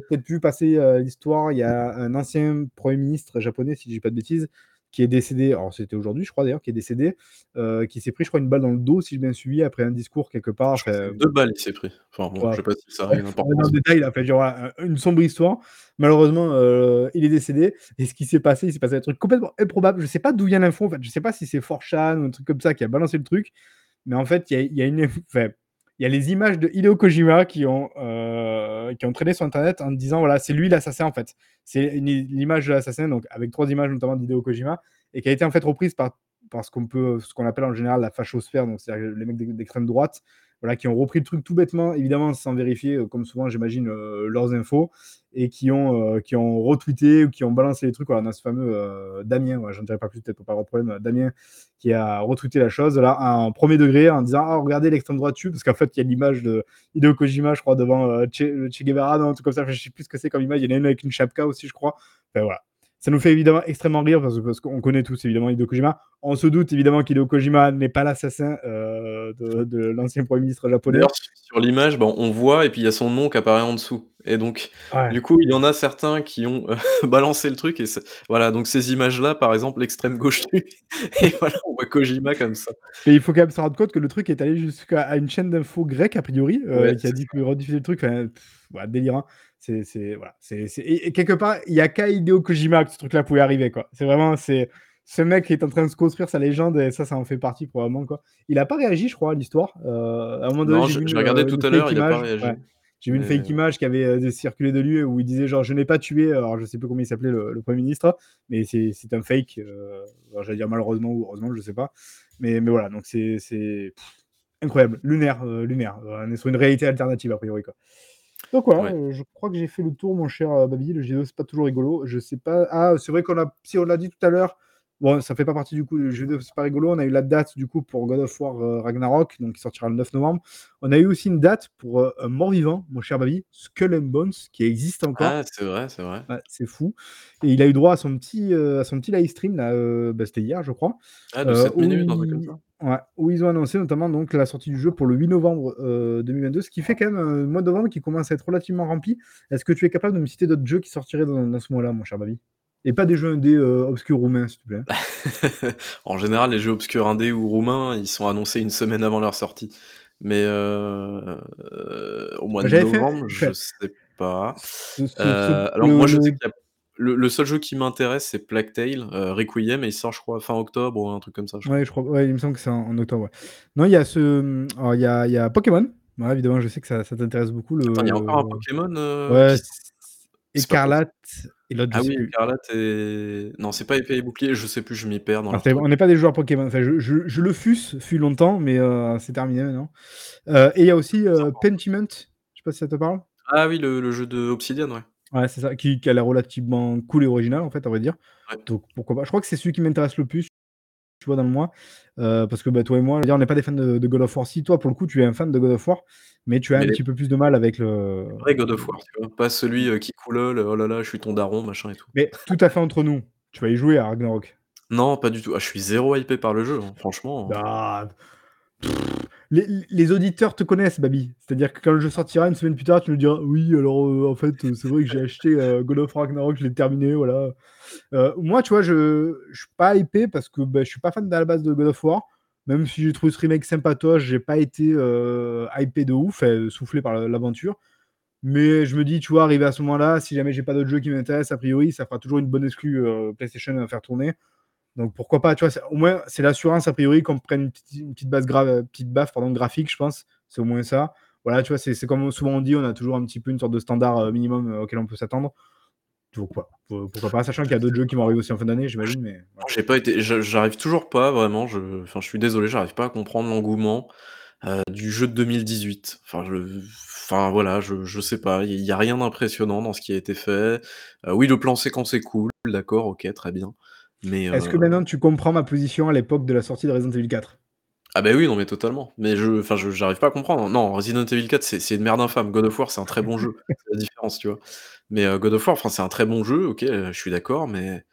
peut-être pu passer euh, l'histoire. Il y a un ancien Premier ministre japonais, si je dis pas de bêtises, qui est décédé, alors c'était aujourd'hui, je crois d'ailleurs, qui est décédé, euh, qui s'est pris, je crois, une balle dans le dos, si je bien suivi, après un discours quelque part. deux balles, il s'est pris. Enfin, bon, je sais pas si ça a importance. Dans le détail, il a fait genre, une sombre histoire. Malheureusement, euh, il est décédé. Et ce qui s'est passé, il s'est passé un truc complètement improbable. Je sais pas d'où vient l'info, en fait. Je sais pas si c'est Forchan ou un truc comme ça qui a balancé le truc. Mais en fait, il y, y a, une. Enfin, il y a les images de Hideo Kojima qui ont, euh, qui ont traîné sur Internet en disant voilà, c'est lui l'assassin en fait. C'est l'image de l'assassin, donc avec trois images notamment d'Hideo Kojima, et qui a été en fait reprise par, ce qu'on peut, appelle en général la fachosphère, donc c'est les mecs d'extrême droite, voilà, qui ont repris le truc tout bêtement, évidemment sans vérifier, euh, comme souvent j'imagine, euh, leurs infos, et qui ont, euh, qui ont retweeté ou qui ont balancé les trucs. Voilà, on a ce fameux Damien, j'en dirai pas plus, peut-être pour pas avoir problème, Damien, qui a retweeté la chose là, en premier degré en disant ah, regardez l'extrême droite dessus, parce qu'en fait, il y a l'image de Hideo Kojima, je crois, devant che, che, Guevara, non, un truc comme ça, je sais plus ce que c'est comme image, il y en a une avec une chapka aussi, je crois. Enfin, voilà ça nous fait évidemment extrêmement rire parce, parce qu'on connaît tous évidemment Hideo Kojima. On se doute évidemment qu'Hideo Kojima n'est pas l'assassin euh, de, de l'ancien Premier ministre japonais. D'ailleurs, sur l'image, bon, on voit et puis il y a son nom qui apparaît en dessous. Et donc, Ouais. du coup, il y en a certains qui ont euh, (laughs) balancé le truc. Et voilà, donc ces images-là, par exemple, l'extrême gauche, (laughs) et voilà, on voit Kojima comme ça. Mais il faut quand même se rendre compte que le truc est allé jusqu'à une chaîne d'infos grecque, a priori, euh, Ouais, qui a dit que rediffuser le truc, enfin, pff, voilà, délirant. C'est, c'est, voilà, c'est, c'est- et, et quelque part, il y a qu'à Hideo Kojima que ce truc-là pouvait arriver, quoi. C'est vraiment, c'est ce mec est en train de se construire sa légende, et ça, ça en fait partie probablement, quoi. Il a pas réagi, je crois, à l'histoire. Euh, à un moment donné, Non, j'ai regardé euh, tout à l'heure, fake il a pas image, réagi. ouais. J'ai vu une fake image qui avait euh, circulé de lui où il disait genre je n'ai pas tué, alors je sais plus comment il s'appelait le, le Premier ministre, mais c'est c'est un fake, euh, alors, j'allais dire malheureusement ou heureusement, je sais pas. Mais, mais voilà, donc c'est c'est, pff, incroyable, lunaire, euh, lunaire. Euh, On est sur une réalité alternative a priori quoi. Donc voilà, Ouais. euh, je crois que j'ai fait le tour, mon cher euh, Babi. Le G2, c'est pas toujours rigolo. Je sais pas. Ah, c'est vrai qu'on a, si on l'a dit tout à l'heure, bon, ça fait pas partie du coup du G2, c'est pas rigolo. On a eu la date du coup pour God of War euh, Ragnarok, donc qui sortira le 9 novembre. On a eu aussi une date pour euh, un mort-vivant, mon cher Babi, Skull and Bones, qui existe encore. Ah, c'est vrai, c'est vrai. Ouais, c'est fou. Et il a eu droit à son petit, euh, à son petit live stream, là, euh, bah, c'était hier, je crois. Ah, de Euh, 7 où minutes, un comme ça. Ouais, où ils ont annoncé notamment donc la sortie du jeu pour le 8 novembre euh, 2022, ce qui fait quand même un mois de novembre qui commence à être relativement rempli. Est-ce que tu es capable de me citer d'autres jeux qui sortiraient dans, dans ce mois-là, mon cher Babi? Et pas des jeux indés euh, obscurs roumains, s'il te plaît. (laughs) en général, les jeux obscurs indés ou roumains, ils sont annoncés une semaine avant leur sortie. Mais euh, euh, au mois de J'avais fait- novembre, je sais pas. Ce- ce- Euh, ce- alors le- moi, je sais qu'il y a le, le seul jeu qui m'intéresse, c'est Plague Tale, Requiem, et il sort, je crois, fin octobre ou un truc comme ça. je. Ouais, je crois. Ouais, il me semble que c'est en, en octobre. ouais. Non, il y a ce. Il y a, y a Pokémon. Ouais, évidemment, je sais que ça, ça t'intéresse beaucoup. Le... Il y a encore un Pokémon Ouais, pas Écarlate et l'autre, je Ah oui. Écarlate et... Non, c'est pas épée et bouclier, je sais plus, je m'y perds dans Alors, leur c'est- truc. on n'est pas des joueurs Pokémon. Enfin, je, je- je le fus, fut longtemps, mais euh, c'est terminé maintenant. Euh, et il y a aussi euh, Pentiment. Je sais pas si ça te parle. Ah oui, le, le jeu de Obsidian, ouais. Ouais, c'est ça, qui, qui a l'air relativement cool et original, en fait, à vrai dire. Ouais. Donc, pourquoi pas. Je crois que c'est celui qui m'intéresse le plus, tu vois, dans le mois. Euh, parce que bah, toi et moi, on n'est pas des fans de, de God of War. Si toi, pour le coup, tu es un fan de God of War, mais tu as Mais un les- petit peu plus de mal avec le. Le vrai God of War, tu vois. Pas celui euh, qui coulole, oh là là, je suis ton daron, machin et tout. Mais tout à fait entre nous. Tu vas y jouer à Ragnarok. Non, pas du tout. Ah, je suis zéro hypé par le jeu, hein, franchement. Ah, pff, les, auditeurs te connaissent, Babi. C'est-à-dire que quand le jeu sortira une semaine plus tard, tu nous diras Oui, alors euh, en fait, c'est vrai que j'ai acheté euh, God of War Ragnarok, je l'ai terminé, voilà. Euh, moi, tu vois, je, je suis pas hypé parce que bah, je suis pas fan de la base de God of War. Même si j'ai trouvé ce remake sympatoche, j'ai pas été hypé de ouf, soufflé par l'aventure. Mais je me dis, tu vois, arrivé à ce moment-là, si jamais j'ai pas d'autres jeux qui m'intéressent, a priori, ça fera toujours une bonne exclue PlayStation à faire tourner. Donc pourquoi pas, tu vois, au moins c'est l'assurance a priori qu'on prenne une petite, une petite base grave, baffe pardon, graphique, je pense. C'est au moins ça. Voilà, tu vois, c'est comme souvent on dit, on a toujours un petit peu une sorte de standard euh, minimum euh, auquel on peut s'attendre. Donc voilà, Pour- pourquoi pas, sachant qu'il y a d'autres jeux qui vont arriver aussi en fin d'année, j'imagine, mais. J'ai pas été, j'arrive toujours pas vraiment. Je, enfin, je suis désolé, j'arrive pas à comprendre l'engouement euh, du jeu de 2018. Enfin, voilà, je, sais pas. Il y a rien d'impressionnant dans ce qui a été fait. Oui, le plan séquence est cool, d'accord, ok, très bien. Mais Est-ce que euh, maintenant tu comprends ma position à l'époque de la sortie de Resident Evil 4 ah bah oui, non mais totalement. Mais je, enfin, je, j'arrive pas à comprendre. Non, Resident Evil 4, c'est, c'est une merde infâme. God of War, c'est un très bon jeu. (laughs) C'est la différence, tu vois. Mais euh, God of War, enfin, c'est un très bon jeu. Ok, euh, je suis d'accord, mais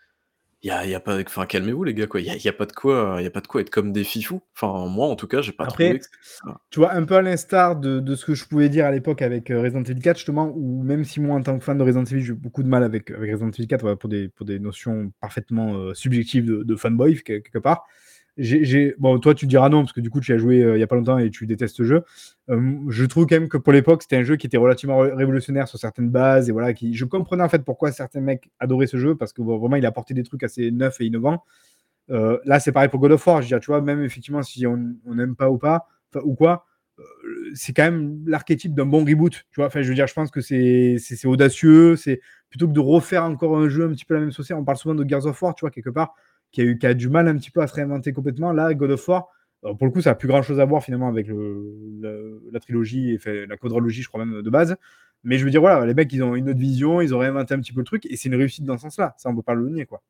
il y a, y a pas, enfin, calmez-vous les gars, quoi. Il y a, y a pas de quoi, il y a pas de quoi être comme des fifous. Enfin, moi, en tout cas, j'ai pas Après, trouvé. Que Tu vois, un peu à l'instar de, de ce que je pouvais dire à l'époque avec euh, Resident Evil 4, justement, où même si moi, en tant que fan de Resident Evil, j'ai eu beaucoup de mal avec, avec Resident Evil 4 voilà, pour, des, pour des notions parfaitement euh, subjectives de, de fanboy, que- quelque part. Bon, toi, tu diras non, parce que du coup, tu as joué euh, il y a pas longtemps et tu détestes ce jeu. Euh, je trouve quand même que pour l'époque, c'était un jeu qui était relativement ré- révolutionnaire sur certaines bases. Et voilà, je comprenais en fait pourquoi certains mecs adoraient ce jeu, parce que bon, vraiment, il a apporté des trucs assez neufs et innovants. Euh, là, c'est pareil pour God of War. Je veux dire, tu vois, même effectivement, si on n'aime pas ou pas, ou quoi, c'est quand même l'archétype d'un bon reboot. Tu vois, enfin, je veux dire, je pense que c'est audacieux. C'est plutôt que de refaire encore un jeu un petit peu la même sauce. On parle souvent de Gears of War, tu vois, quelque part, qui a, eu, qui a du mal un petit peu à se réinventer complètement. Là, God of War, euh, pour le coup, ça a plus grand chose à voir finalement avec le, le- la trilogie, et fait, la quadrologie, je crois même, de base. Mais je veux dire, voilà, les mecs, ils ont une autre vision, ils ont réinventé un petit peu le truc, et c'est une réussite dans ce sens-là. Ça, on peut pas le nier, quoi.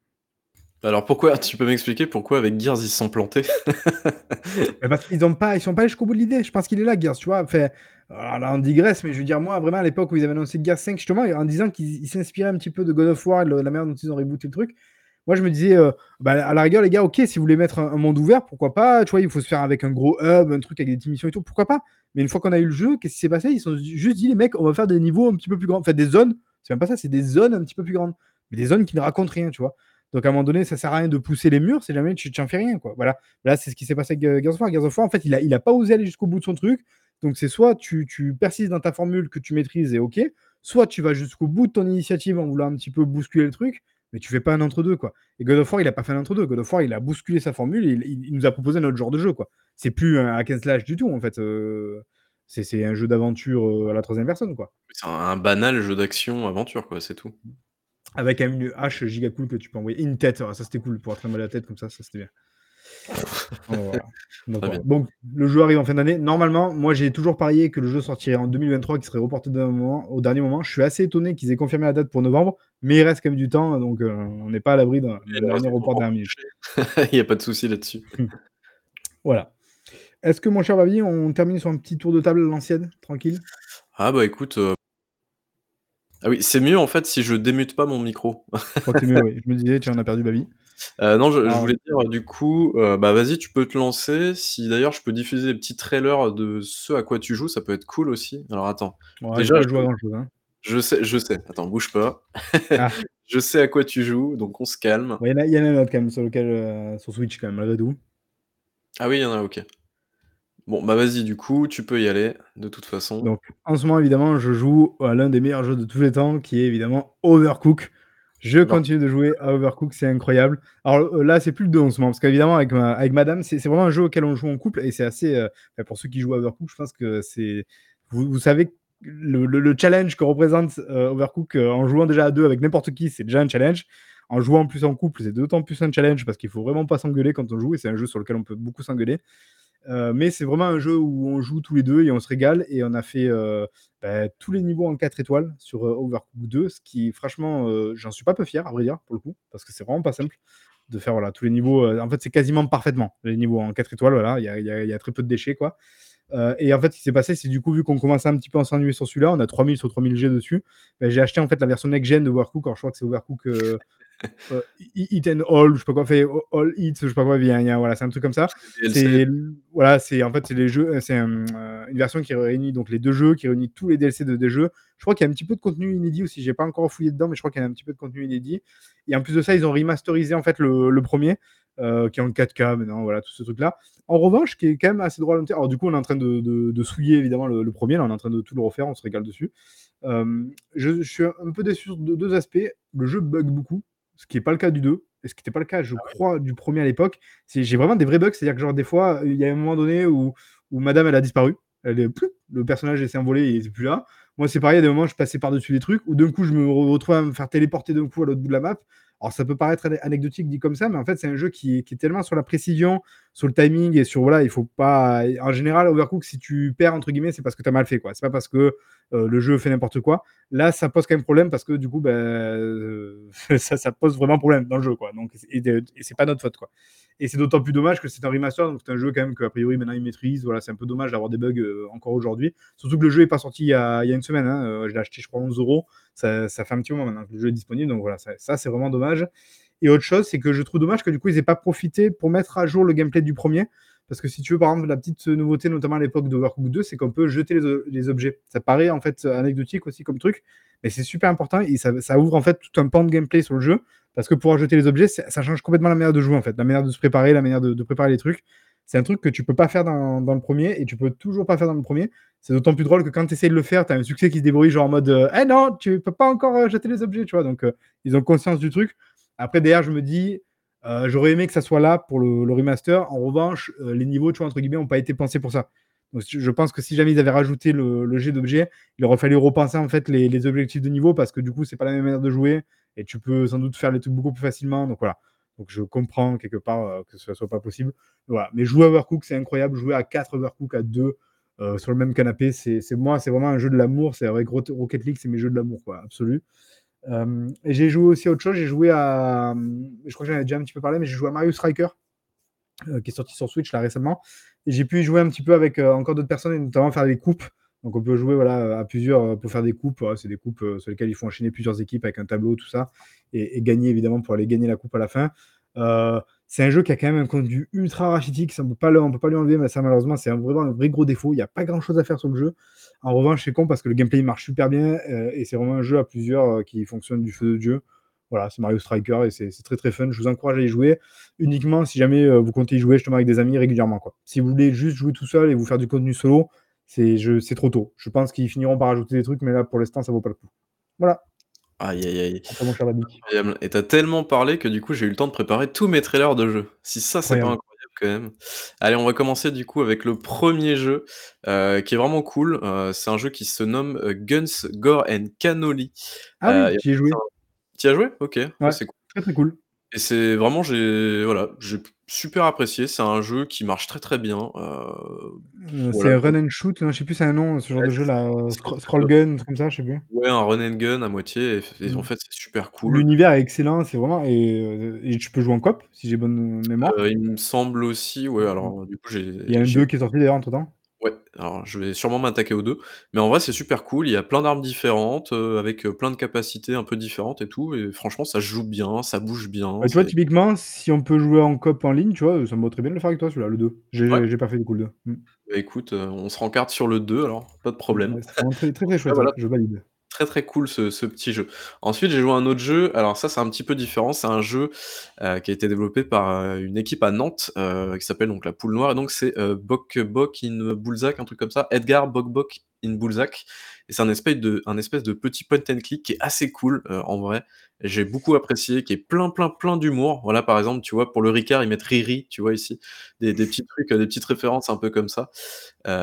Alors pourquoi, tu peux m'expliquer pourquoi avec Gears ils se sont plantés? (laughs) Parce qu'ils ont pas, ils sont pas allés jusqu'au bout de l'idée. Je pense qu'il est là, Gears, tu vois. Enfin, Alors là, on digresse, mais je veux dire, moi, vraiment, à l'époque où ils avaient annoncé Gears 5, justement, en disant qu'ils s'inspiraient un petit peu de God of War, la manière dont ils ont rebooté le truc, moi, je me disais, euh, bah, à la rigueur, les gars, ok, si vous voulez mettre un, monde ouvert, pourquoi pas Tu vois, il faut se faire avec un gros hub, un truc avec des missions et tout, pourquoi pas Mais une fois qu'on a eu le jeu, qu'est-ce qui s'est passé? Ils sont juste dit, les mecs, on va faire des niveaux un petit peu plus grands, enfin des zones, c'est même pas ça, c'est des zones un petit peu plus grandes, mais des zones qui ne racontent rien, tu vois. Donc à un moment donné, ça sert à rien de pousser les murs, c'est jamais tu n'en fais rien, quoi. Voilà. Là, c'est ce qui s'est passé avec euh, Gears of en fait, il a, il a pas osé aller jusqu'au bout de son truc. Donc c'est soit tu, tu persistes dans ta formule que tu maîtrises et ok, soit tu vas jusqu'au bout de ton initiative en voulant un petit peu bousculer le truc, mais tu fais pas un entre-deux, quoi. Et God of War, il a pas fait un entre-deux. God of War, il a bousculé sa formule et il, nous a proposé notre genre de jeu, quoi. C'est plus un hack and slash du tout, en fait. Euh, c'est un jeu d'aventure euh, à la troisième personne, quoi. C'est un, banal jeu d'action-aventure, quoi, c'est tout. Avec une hache giga cool que tu peux envoyer. Une tête, ça c'était cool pour attraper la tête comme ça, ça c'était bien. (laughs) Donc, le jeu arrive en fin d'année. Normalement, moi j'ai toujours parié que le jeu sortirait en 2023, qui serait reporté moment, au dernier moment. Je suis assez étonné qu'ils aient confirmé la date pour novembre, mais il reste quand même du temps, donc euh, on n'est pas à l'abri d'un dernier report dernier. (laughs) il n'y a pas de souci là-dessus. (laughs) voilà. Est-ce que mon cher Babi, on termine sur un petit tour de table à l'ancienne, tranquille? Ah bah écoute. Euh, ah oui, c'est mieux en fait si je démute pas mon micro. Je, mieux, oui. je me disais, tu en as perdu Babi. Euh, non, je, voulais dire du coup, euh, bah vas-y, tu peux te lancer. Si d'ailleurs je peux diffuser des petits trailers de ce à quoi tu joues, ça peut être cool aussi. Alors attends. Déjà, je, hein. je sais, je sais. Attends, bouge pas. Ah. (laughs) je sais à quoi tu joues, donc on se calme. Il y, en a un autre quand même sur lequel, euh, sur Switch quand même, malgré tout. Ah oui, il y en a, ok. Bon, bah vas-y, du coup, tu peux y aller, de toute façon. Donc, en ce moment, évidemment, je joue à l'un des meilleurs jeux de tous les temps, qui est évidemment Overcook. Je continue de jouer à Overcook, c'est incroyable. Alors euh, là, c'est plus le 2 en ce moment, parce qu'évidemment, avec, avec madame, c'est vraiment un jeu auquel on joue en couple, et c'est assez. Euh, pour ceux qui jouent à Overcook, je pense que c'est. Vous, savez, le, le, challenge que représente euh, Overcook en jouant déjà à deux avec n'importe qui, c'est déjà un challenge. En jouant en plus en couple, c'est d'autant plus un challenge parce qu'il faut vraiment pas s'engueuler quand on joue, et c'est un jeu sur lequel on peut beaucoup s'engueuler. Euh, mais c'est vraiment un jeu où on joue tous les deux et on se régale. Et on a fait euh, bah, tous les niveaux en 4 étoiles sur euh, Overcooked 2, ce qui, franchement, j'en suis pas peu fier, à vrai dire, pour le coup, parce que c'est vraiment pas simple de faire voilà, tous les niveaux. en fait, c'est quasiment parfaitement les niveaux en 4 étoiles. Il y a, très peu de déchets, quoi. et en fait, ce qui s'est passé, c'est du coup, vu qu'on commençait un petit peu à s'ennuyer sur celui-là, on a 3000 sur 3000 G dessus. Bah, j'ai acheté en fait la version next-gen de Overcook. Alors, je crois que c'est Overcook euh, eat and all, je sais pas quoi, fait all eat, je sais pas quoi, bien, voilà, c'est un truc comme ça. C'est voilà, c'est en fait c'est les jeux, euh, c'est euh, une version qui réunit donc les deux jeux, qui réunit tous les DLC de des jeux. Je crois qu'il y a un petit peu de contenu inédit aussi. J'ai pas encore fouillé dedans, mais je crois qu'il y a un petit peu de contenu inédit. Et en plus de ça, ils ont remasterisé en fait le, premier. qui est en 4K maintenant, voilà, tout ce truc-là. En revanche, qui est quand même assez droit à Alors, du coup, on est en train de, de, souiller évidemment le, premier, là, on est en train de tout le refaire, on se régale dessus. je, je, suis un peu déçu de deux aspects. Le jeu bug beaucoup, ce qui n'est pas le cas du 2, et ce qui n'était pas le cas, je ah crois, du premier à l'époque. J'ai vraiment des vrais bugs, c'est-à-dire que genre des fois, il y a un moment donné où, où Madame, elle a disparu. Elle est, le personnage s'est envolé et il n'est plus là. Moi, c'est pareil, à des moments, je passais par-dessus des trucs, ou d'un coup, je me retrouve à me faire téléporter d'un coup à l'autre bout de la map. Alors, ça peut paraître anecdotique dit comme ça, mais en fait, c'est un jeu qui, est tellement sur la précision, sur le timing et sur voilà, il faut pas. En général, Overcook, si tu perds entre guillemets, c'est parce que tu as mal fait, quoi. C'est pas parce que euh, le jeu fait n'importe quoi. Là, ça pose quand même problème parce que du coup, ben, euh, (laughs) ça, pose vraiment problème dans le jeu, quoi. Donc, et, et c'est pas notre faute, quoi. Et c'est d'autant plus dommage que c'est un remaster, donc c'est un jeu quand même qu'a priori maintenant il maîtrise. Voilà, c'est un peu dommage d'avoir des bugs euh, encore aujourd'hui. Surtout que le jeu n'est pas sorti il y, a, une semaine. Hein. Je l'ai acheté, je crois, 11 euros. Ça, ça, fait un petit moment maintenant que le jeu est disponible. Donc voilà, ça, ça c'est vraiment dommage. Et autre chose, c'est que je trouve dommage que du coup, ils n'aient pas profité pour mettre à jour le gameplay du premier. Parce que si tu veux, par exemple, la petite nouveauté, notamment à l'époque d'Overcooked 2, c'est qu'on peut jeter les, objets. Ça paraît en fait anecdotique aussi comme truc, mais c'est super important et ça, ouvre en fait tout un pan de gameplay sur le jeu. Parce que pour ajouter les objets, ça change complètement la manière de jouer en fait, la manière de se préparer, la manière de, préparer les trucs. C'est un truc que tu peux pas faire dans, le premier et tu peux toujours pas faire dans le premier. C'est d'autant plus drôle que quand tu essaies de le faire, tu as un succès qui se débrouille, genre en mode euh, Eh non, tu peux pas encore euh, jeter les objets, tu vois. Donc, euh, ils ont conscience du truc. Après, derrière, je me dis J'aurais aimé que ça soit là pour le, remaster. En revanche, les niveaux, tu vois, entre guillemets, n'ont pas été pensés pour ça. Donc, je pense que si jamais ils avaient rajouté le, jet d'objets, il aurait fallu repenser en fait les, objectifs de niveau parce que du coup, c'est pas la même manière de jouer et tu peux sans doute faire les trucs beaucoup plus facilement. Donc voilà. Donc je comprends quelque part euh, que ce soit pas possible. Voilà. Mais jouer à Overcook, c'est incroyable. Jouer à 4 Overcook, à 2 euh, sur le même canapé, c'est moi, c'est vraiment un jeu de l'amour. C'est avec Rocket League, c'est mes jeux de l'amour, quoi, absolu. Euh, j'ai joué aussi à autre chose. J'ai joué à. Je crois que j'en ai déjà un petit peu parlé, mais j'ai joué à Mario Striker, qui est sorti sur Switch là récemment. J'ai pu jouer un petit peu avec encore d'autres personnes, et notamment faire des coupes Donc on peut jouer voilà, à plusieurs pour faire des coupes. c'est des coupes sur lesquelles il faut enchaîner plusieurs équipes avec un tableau, tout ça, et gagner évidemment pour aller gagner la coupe à la fin. C'est un jeu qui a quand même un contenu ultra rachitique, ça, on ne peut pas lui enlever, mais ça malheureusement c'est vraiment un vrai gros défaut. Il n'y a pas grand chose à faire sur le jeu. En revanche, c'est con parce que le gameplay marche super bien et c'est vraiment un jeu à plusieurs qui fonctionne du feu de Dieu. Voilà, c'est Mario Striker et c'est très très fun. Je vous encourage à y jouer uniquement si jamais euh, vous comptez y jouer justement avec des amis régulièrement. Si vous voulez juste jouer tout seul et vous faire du contenu solo, c'est trop tôt. Je pense qu'ils finiront par ajouter des trucs, mais là pour l'instant ça vaut pas le coup. Voilà. Aïe aïe aïe. Incroyable. Et t'as tellement parlé que du coup j'ai eu le temps de préparer tous mes trailers de jeux. Si ça c'est pas incroyable quand même. Allez, on va commencer du coup avec le premier jeu euh, qui est vraiment cool. Euh, c'est un jeu qui se nomme Guns, Gore and Cannoli. Ah oui, j'y ai joué. Tu as joué? OK, c'est cool. Très, très cool. Et c'est vraiment j'ai voilà, j'ai super apprécié. C'est un jeu qui marche très, très bien, euh, euh c'est run and shoot, non, je sais plus c'est un nom, ce genre de jeu là, scroll gun, comme ça, je sais plus. Ouais, un run and gun à moitié et en mmh. fait, c'est super cool. L'univers est excellent, c'est vraiment et tu peux jouer en coop, si j'ai bonne mémoire? Euh, il me semble aussi, ouais, alors du coup, j'ai Il y a un 2 qui est sorti d'ailleurs entre temps? Ouais, alors je vais sûrement m'attaquer aux 2, mais en vrai, c'est super cool. Il y a plein d'armes différentes, heu, avec, heu, plein de capacités un peu différentes et tout et franchement, ça se joue bien, ça bouge bien, Bah, tu vois, typiquement, si on peut jouer en coop en ligne, tu vois, ça me va très bien de le faire avec toi celui-là, le 2. Ouais. J'ai pas fait du coup le 2. Mmh. Bah, écoute, heu, on se rencarte sur le 2 alors, pas de problème. c'est vraiment très, très, très chouette, je valide très très cool ce, petit jeu. Ensuite, j'ai joué à un autre jeu. Alors ça, c'est un petit peu différent. C'est un jeu euh, qui a été développé par euh, une équipe à Nantes euh, qui s'appelle donc la Poule Noire. Et donc c'est Bok Bok in Boulzac, un truc comme ça. Edgar Bok Bok in Boulzac. Et c'est un espèce de petit point and click qui est assez cool en vrai. J'ai beaucoup apprécié, qui est plein plein plein d'humour. Voilà, par exemple, tu vois, pour le Ricard, ils mettent Riri, tu vois ici, des, petits trucs, des petites références un peu comme ça.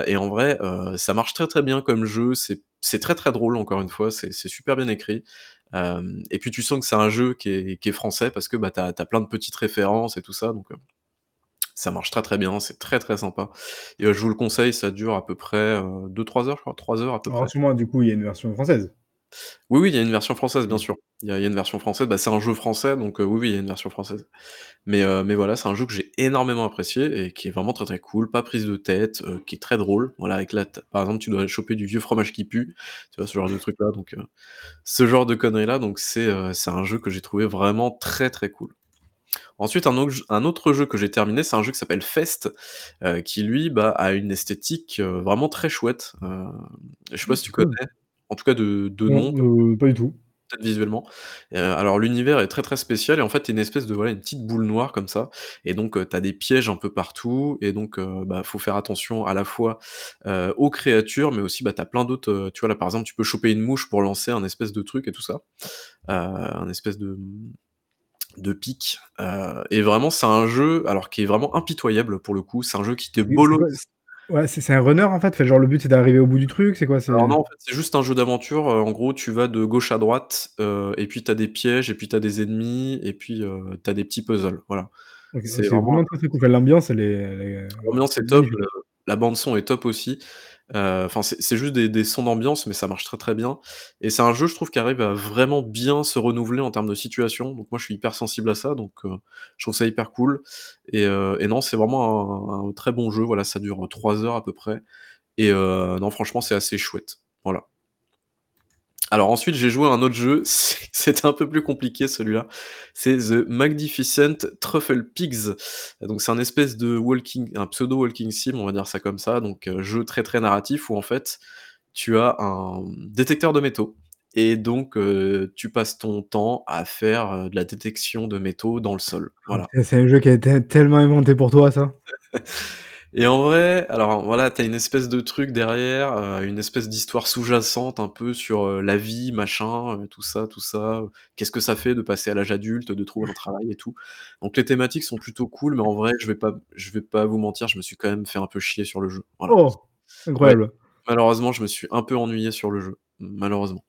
et en vrai, ça marche très très bien comme jeu. C'est très très drôle, encore une fois, c'est super bien écrit. et puis tu sens que c'est un jeu qui est, français parce que bah, tu as, plein de petites références et tout ça, ça marche très très bien, c'est très très sympa. Et je vous le conseille, ça dure à peu près 2-3 heures, je crois, 3 heures à peu Alors, près. moi, du coup, il y a une version française. Oui, oui, il y a une version française, bien sûr. Il y a, une version française, bah, c'est un jeu français, donc oui, oui, il y a une version française. Mais, mais voilà, c'est un jeu que j'ai énormément apprécié et qui est vraiment très très cool, pas prise de tête, qui est très drôle. Voilà, avec la par exemple, tu dois choper du vieux fromage qui pue, tu vois, ce genre de truc-là, donc ce genre de conneries-là, donc c'est c'est un jeu que j'ai trouvé vraiment très très cool. Ensuite, un autre, un autre jeu que j'ai terminé, c'est un jeu qui s'appelle Fest, qui lui, bah, a une esthétique vraiment très chouette. je sais pas si tu connais. En tout cas de de nom. Euh, pas du tout. Peut-être visuellement. alors l'univers est très, très spécial et en fait, tu une espèce de voilà, une petite boule noire comme ça et donc tu as des pièges un peu partout et donc bah, faut faire attention à la fois, aux créatures mais aussi, bah, tu as plein d'autres, tu vois, là, par exemple, tu peux choper une mouche pour lancer un espèce de truc et tout ça. un espèce de, de pic, et vraiment c'est un jeu alors qui est vraiment impitoyable pour le coup. C'est un jeu qui te bolosse Ouais, c'est un runner en fait? genre le but c'est d'arriver au bout du truc, c'est quoi? Alors non, en fait, c'est juste un jeu d'aventure, en gros, tu vas de gauche à droite, euh, et puis tu as des pièges, et puis tu as des ennemis, et puis, heu, tu as des petits puzzles, voilà. c'est vraiment très, très cool. l'ambiance elle est l'ambiance est top, la bande son est top aussi. Enfin, c'est juste des, sons d'ambiance, mais ça marche très très bien. Et c'est un jeu, je trouve, qui arrive à vraiment bien se renouveler en termes de situation. Donc moi, je suis hyper sensible à ça, donc je trouve ça hyper cool. Et, non, c'est vraiment un, très bon jeu. Voilà, ça dure 3 heures à peu près. Et non, franchement, c'est assez chouette. Voilà. Alors ensuite, j'ai joué à un autre jeu, (laughs) c'était un peu plus compliqué celui-là. C'est The Magnificent Truffle Pigs. Donc c'est un espèce de walking, un pseudo walking sim, on va dire ça comme ça. Donc euh, jeu très très narratif où en fait tu as un détecteur de métaux et donc euh, tu passes ton temps à faire euh, de la détection de métaux dans le sol. Voilà. C'est un jeu qui a été tellement inventé pour toi, ça. (laughs) Et en vrai, alors voilà, t'as une espèce de truc derrière, euh, une espèce d'histoire sous-jacente un peu sur euh, la vie, machin, euh, tout ça, tout ça. Qu'est-ce que ça fait de passer à l'âge adulte, de trouver un travail et tout. Donc les thématiques sont plutôt cool, mais en vrai, je vais pas, je vais pas vous mentir, je me suis quand même fait un peu chier sur le jeu. Oh, incroyable. malheureusement, je me suis un peu ennuyé sur le jeu, malheureusement.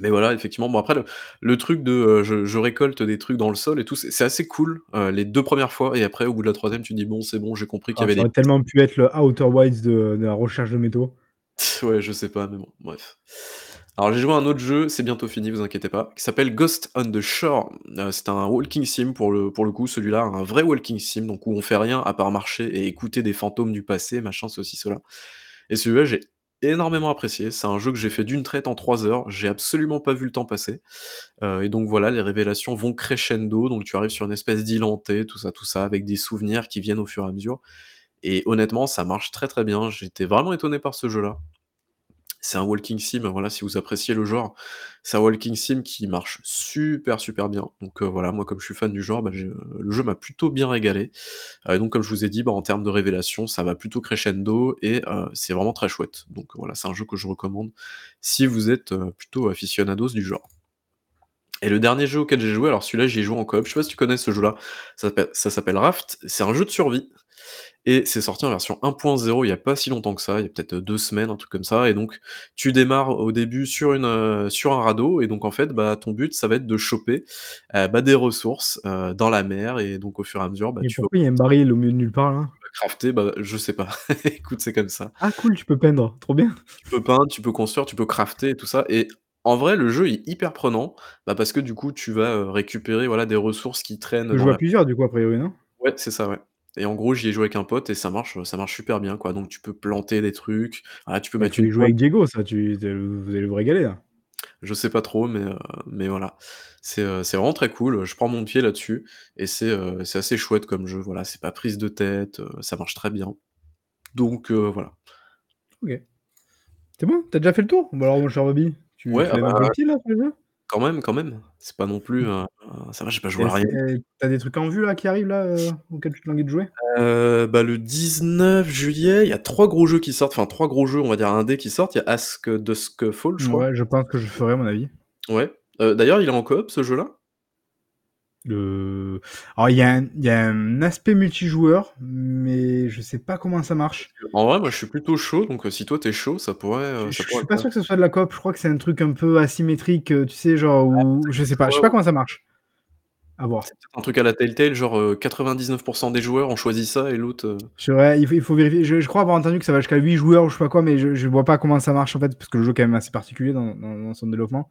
Mais voilà, effectivement, bon après le truc de, euh, je récolte des trucs dans le sol et tout, c'est assez cool, euh, les deux premières fois et après au bout de la troisième tu dis: «Bon, c'est bon, j'ai compris qu'il y ah, avait ça aurait tellement pu être le Outer Wilds de la recherche de métaux. (laughs) Ouais, je sais pas, mais bon, bref. Alors j'ai joué à un autre jeu, c'est bientôt fini, vous inquiétez pas, qui s'appelle Ghost on the Shore. Euh, c'est un walking sim pour le pour le coup, celui-là, un vrai walking sim, donc où on fait rien à part marcher et écouter des fantômes du passé, machin, ceci, cela et celui-là, j'ai énormément apprécié. C'est un jeu que j'ai fait d'une traite en 3 heures. J'ai absolument pas vu le temps passer. Heu et donc voilà, les révélations vont crescendo, donc tu arrives sur une espèce d'île tout ça, tout ça, avec des souvenirs qui viennent au fur et à mesure et honnêtement, ça marche très, très bien. J'étais vraiment étonné par ce jeu-là. C'est un walking sim, voilà, si vous appréciez le genre, c'est un walking sim qui marche super, super bien. Donc heu, voilà, moi comme je suis fan du genre, bah, je le jeu m'a plutôt bien régalé. Heu, donc comme je vous ai dit, bah, en termes de révélations, ça va plutôt crescendo et heu, c'est vraiment très chouette. Donc voilà, c'est un jeu que je recommande si vous êtes, plutôt aficionados du genre. Et le dernier jeu auquel j'ai joué, alors celui-là, j'y joué en coop, je sais pas si tu connais ce jeu-là? Ça s'appelle Raft, c'est un jeu de survie et c'est sorti en version 1.0 il y a pas si longtemps que ça, il y a peut-être, heu, 2 semaines, un truc comme ça et donc tu démarres au début sur une, heu, sur un radeau et donc en fait, bah, ton but, ça va être de choper, heu, bah, des ressources, heu, dans la mer et donc au fur et à mesure, bah, Et tu vas pourquoi il y a un baril au milieu de nulle part là? crafter, bah, je sais pas. (laughs) Écoute, c'est comme ça. Ah cool, tu peux peindre, trop bien. Tu peux peindre, tu peux construire, tu peux crafter et tout ça et en vrai, le jeu est hyper prenant, bah, parce que du coup, tu vas, récupérer, voilà, des ressources qui traînent à la plusieurs du coup a priori, non? ouais, c'est ça, ouais et en gros, j'y ai joué avec un pote et ça marche, ça marche super bien, quoi. Donc tu peux planter des trucs, voilà, tu peux Bah, mettre une jouer tente avec Diego ça, tu tu vous allez vous régaler là. je sais pas trop, mais heu, mais voilà. C'est, heu, c'est vraiment très cool, je prends mon pied là-dessus et c'est, c'est assez chouette comme jeu, voilà, c'est pas prise de tête, ça marche très bien. Donc voilà. OK. C'est bon? Tu as déjà fait le tour? Bon alors mon cher Bobby, tu Ouais, tu ah bah, là? Quand même, quand même. C'est pas non plus, Mmh. ça va, j'ai pas joué à rien c'est et tu as des trucs en vue là qui arrivent là, heu, auxquels tu te languis de jouer? Heu, bah, le 19 juillet, il y a 3 gros jeux qui sortent, enfin 3 gros jeux, on va dire indés qui sortent. Il y a Ask Dusk Fall, je crois. Ouais, je pense que je ferai à mon avis. Ouais, heu, d'ailleurs, il est en coop ce jeu-là? Le alors il y a un il y a un aspect multijoueur, mais je sais pas comment ça marche. En vrai, moi, je suis plutôt chaud, donc heu, si toi tu es chaud, ça pourrait, Je heu, je ça je pourrait suis pas sûr que ce soit de la coop, je crois que c'est un truc un peu asymétrique, heu, tu sais genre où je sais pas, je sais pas comment ça marche. À voir. C'est peut-être un truc à la Telltale, genre, heu, 99 des joueurs ont choisi ça et l'autre, heu Je ouais, il faut il faut vérifier. Je je crois avoir entendu que ça va jusqu'à 8 joueurs ou je sais pas quoi, mais je je vois pas comment ça marche en fait, parce que le jeu est quand même assez particulier dans dans dans son développement.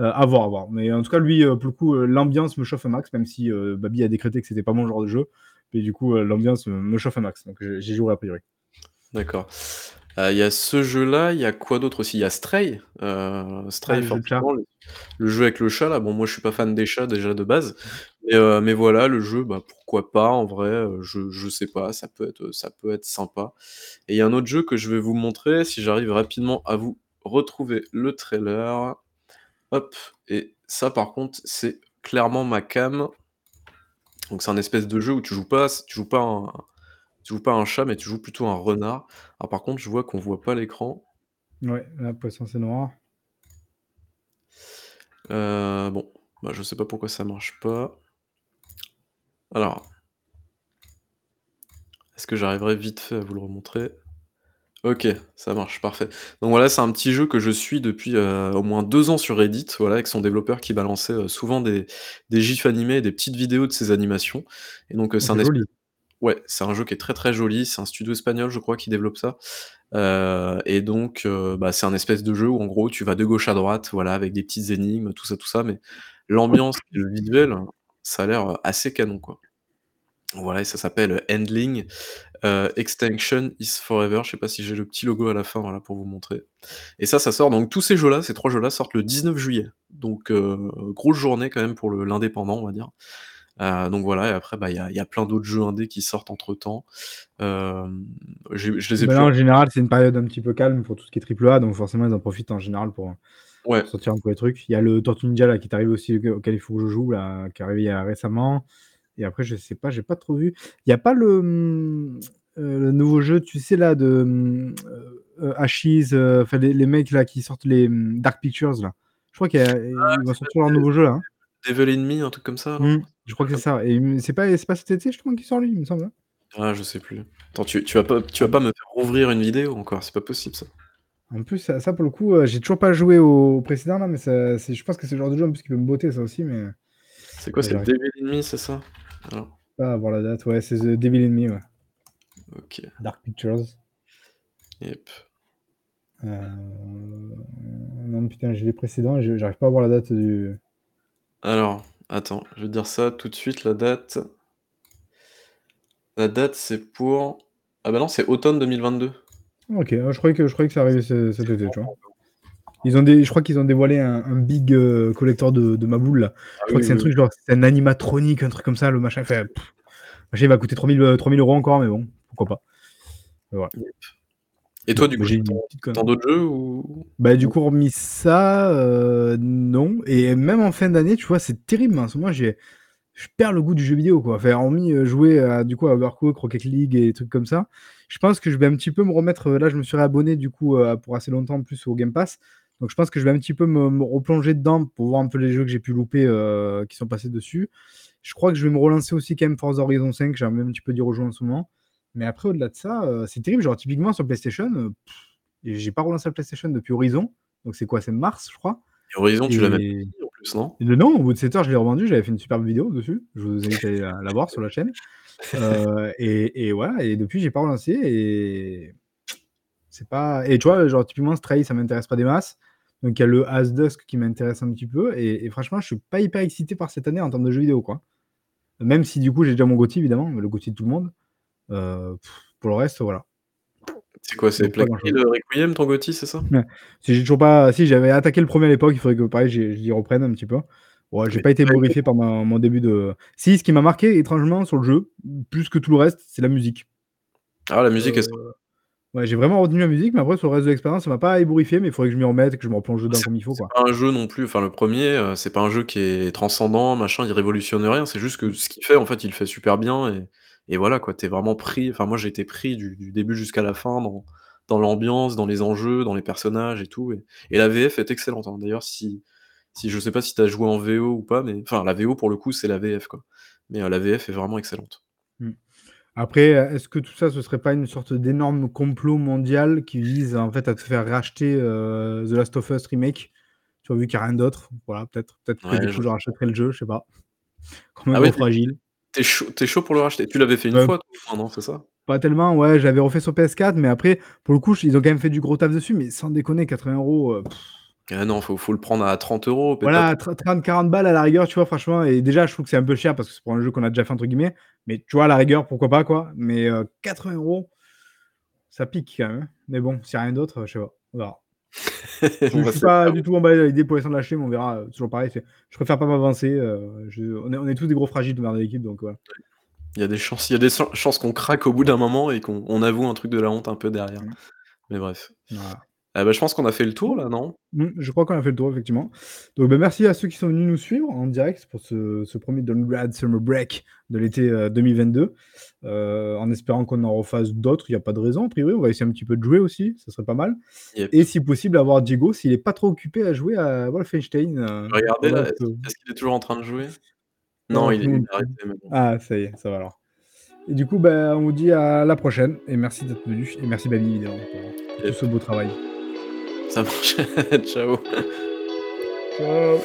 Heu, à voir, à voir. Mais en tout cas, lui, heu, pour le coup, heu, l'ambiance me chauffe un max, même si, heu, Babi a décrété que c'était pas mon genre de jeu. Mais du coup, l'ambiance me me chauffe un max, donc je j'y jouerai a priori. d'accord. Heu, il y a ce jeu-là, il y a quoi d'autre aussi? Il y a Stray, heu, Ah, Stray le jeu de chat. forcément, le le jeu avec le chat là, bon moi je suis pas fan des chats déjà de base, Mmh mais voilà, le jeu, bah, pourquoi pas en vrai, je je sais pas, ça peut être, ça peut être sympa et il y a un autre jeu que je vais vous montrer si j'arrive rapidement à vous retrouver le trailer. Hop et ça par contre, c'est clairement ma came. Donc c'est un espèce de jeu où tu joues pas tu joues pas un tu joues pas un chat, mais tu joues plutôt un renard. Alors par contre, je vois qu'on voit pas l'écran. Ouais, là, poisson c'est noir. Heu, bon, bah, je sais pas pourquoi ça marche pas. Alors est-ce que j'arriverai vite fait à vous le remontrer? OK, ça marche, parfait. Donc voilà, c'est un petit jeu que je suis depuis, heu, au moins 2 ans sur Reddit, voilà, avec son développeur qui balançait, heu, souvent des des gifs animés et des petites vidéos de ses animations et donc heu, Oh, c'est un c'est espèce. Ouais, c'est un jeu qui est très, très joli, c'est un studio espagnol, je crois, qui développe ça, heu et donc heu, bah, c'est un espèce de jeu où en gros, tu vas de gauche à droite, voilà, avec des petites énigmes, tout ça, tout ça, mais l'ambiance le visuel, ça a l'air, assez canon, quoi. Voilà et ça s'appelle, heu, Endling, heu, Extinction is Forever. Je sais pas si j'ai le petit logo à la fin, voilà, pour vous montrer et ça, ça sort donc tous ces jeux-là, ces 3 jeux-là sortent le 19 juillet. Donc grosse journée quand même pour l'indépendant, on va dire. Heu, donc voilà et après, bah, il y a y a plein d'autres jeux indés qui sortent entre-temps. Hem, j'ai je les ai Bah, là, en général, c'est une période un petit peu calme pour tout ce qui est triple A, donc forcément, ils en profitent en général pour, heu, ouais, pour sortir un peu les trucs. Il y a le Tortue Ninja là qui est arrivé aussi, auquel il faut que je joue là, qui est arrivé a récemment et après je sais pas, j'ai pas trop vu. Il y a pas le, heu, le nouveau jeu, tu sais là de, heu, Ashes, enfin les les mecs là qui sortent les, mmh, Dark Pictures là. Je crois qu'il y a ah, vont sortir leur nouveau jeu là, hein. Devil in Me, un truc comme ça? Mmh, je crois que c'est ça et c'est pas c'est pas cet été justement qu'il sort lui, il me semble, hein? Ah, je sais plus. Attends, tu tu vas pas tu vas Ah pas me faire rouvrir une vidéo encore? C'est pas possible ça. En plus, ça ça pour le coup, heu, j'ai toujours pas joué au précédent là, mais ça c'est je pense que c'est le genre de jeu en plus qui peut me botter ça aussi, mais C'est quoi? ouais, C'est Devil in Me, c'est ça? Alors, pas à voir la date. Ouais, c'est The Devil in Me, ouais. OK, Dark Pictures. yep. Heu, non putain, j'ai les précédents et je j'arrive pas à voir la date du Alors, attends, je vais dire ça tout de suite, la date. La date, c'est pour ah bah non, c'est automne 2022. OK, je croyais que je croyais que ça arrivait ce cet été, tu vois? Ils ont des je crois qu'ils ont dévoilé un un big, heu, collector de de Maboule là. Ah Je crois oui, que c'est un oui, truc genre, c'est un animatronique, un truc comme ça, le machin, enfin, le machin il va coûter 3000, heu, 3000 € encore, mais bon, pourquoi pas. Et toi, du coup, j'ai as d'autres jeux ou Bah, du ou coup, hormis ça, heu, non et même en fin d'année, tu vois, c'est terrible, mais en ce moment, j'ai je perds le goût du jeu vidéo, quoi. Enfin, hormis, heu, jouer à, du coup, à Overcooked, Rocket League et des trucs comme ça, je pense que je vais un petit peu me remettre, heu, là, je me suis réabonné, du coup, pour assez longtemps, en plus, au Game Pass. Donc je pense que je vais un petit peu me me replonger dedans pour voir un peu les jeux que j'ai pu louper, qui sont passés dessus. Je crois que je vais me relancer aussi quand même Forza Horizon 5, j'ai un petit peu d'y rejouer en ce moment. Mais après, au-delà de ça, heu, c'est terrible. Genre, typiquement sur PlayStation, heu, j'ai pas relancé la PlayStation depuis Horizon. Donc c'est quoi? C'est mars, je crois Et Horizon, tu l'as même en plus, non? et non, au bout de 7 heures, je l'ai revendu, j'avais fait une superbe vidéo dessus. Je vous invite à aller la la voir sur la chaîne. Heu et et voilà et depuis, j'ai pas relancé et c'est pas et tu vois, genre, typiquement, Stray, ça m'intéresse pas des masses. Donc il y a le As Dusk qui m'intéresse un petit peu et franchement, je suis pas hyper excité par cette année en termes de jeux vidéo, quoi. Même si, du coup, j'ai déjà mon GOTY évidemment, le GOTY de tout le monde. Heu, pour le reste, voilà. C'est quoi? C'est Plague heu, Requiem ton GOTY, c'est ça? Ouais. Si j'ai toujours pas si j'avais attaqué le 1er à l'époque, il faudrait que pareil, j'y j'y reprenne un petit peu. Ouais, j'ai pas été ébouriffé par ma mon début de si, ce qui m'a marqué étrangement sur le jeu, plus que tout le reste, c'est la musique. Ah, la musique est sympa. Heu, ouais, j'ai vraiment retenu la musique, mais après sur le reste de l'expérience, ça m'a pas ébouriffé, mais il faudrait que je m'y remette et que je me replonge dedans comme il faut, c'est pas un jeu non plus, enfin le 1er, heu, c'est pas un jeu qui est transcendant, machin, il révolutionne rien, c'est juste que ce qu'il fait, en fait, il le fait super bien et et voilà, quoi. Tu es vraiment pris, enfin moi, j'ai été pris du du début jusqu'à la fin dans dans l'ambiance, dans les enjeux, dans les personnages et tout et et la VF est excellente, hein. D'ailleurs, si si je sais pas si tu as joué en VO ou pas, mais enfin, la VO pour le coup, c'est la VF, quoi. Mais heu, la VF est vraiment excellente. Mmh. Après, heu, est-ce que tout ça, ce serait pas une sorte d'énorme complot mondial qui vise, en fait, à te faire racheter, heu, The Last of Us Remake? Tu vois, vu qu'il y a rien d'autre, voilà, peut-être peut-être que du Ouais, je coup, je rachèterai le jeu, je sais pas. Un ah gros ouais, tu es fragile. Tu es chaud chaud pour le racheter? Tu l'avais fait une Bah fois toi non, c'est ça? Pas tellement, ouais, je l'avais refait sur PS4, mais après, pour le coup, ils ont quand même fait du gros taf dessus, mais sans déconner, 80 €, heu, Ah non, faut faut le prendre à 30 €, peut-être pas voilà, plus. tren 30-40 balles à la rigueur, tu vois? Franchement et déjà, je trouve que c'est un peu cher parce que c'est pour un jeu qu'on a déjà fait, entre guillemets, mais tu vois, à la rigueur, pourquoi pas, quoi? Mais heu, 80 €, ça pique quand même, hein. Mais bon, s'il y a rien d'autre, je sais pas, on verra. (laughs) Je va suis pas du tout emballé à l'idée pour l'instant de l'acheter, mais on verra, heu, toujours pareil, je préfère pas m'avancer, je on est on est tous des gros fragiles dans l'équipe, donc voilà. Il y a des chances il y a des chan chances qu'on craque au bout d'un moment et qu'on on avoue un truc de la honte un peu derrière. Mmh. Mais bref. Voilà. Ah bah, je pense qu'on a fait le tour là, non? Mmh, je crois qu'on a fait le tour effectivement. Donc, bah, merci à ceux qui sont venus nous suivre en direct pour ce ce 1er Downgrade Summer Break de l'été, heu, 2022. Heu, en espérant qu'on en refasse d'autres, il y a pas de raison a priori, on va essayer un petit peu de jouer aussi, ça serait pas mal Yep. et si possible avoir Diego s'il est pas trop occupé à jouer à Wolfenstein, heu, Regardez là, est-ce qu'il est toujours en train de jouer? Non, Non, il a arrêté maintenant. ah ça y est, ça va alors et du coup, bah, on vous dit à la prochaine et merci d'être venus et merci Babi évidemment pour tout ce beau travail. Ça marche. (laughs) Ciao. Ciao.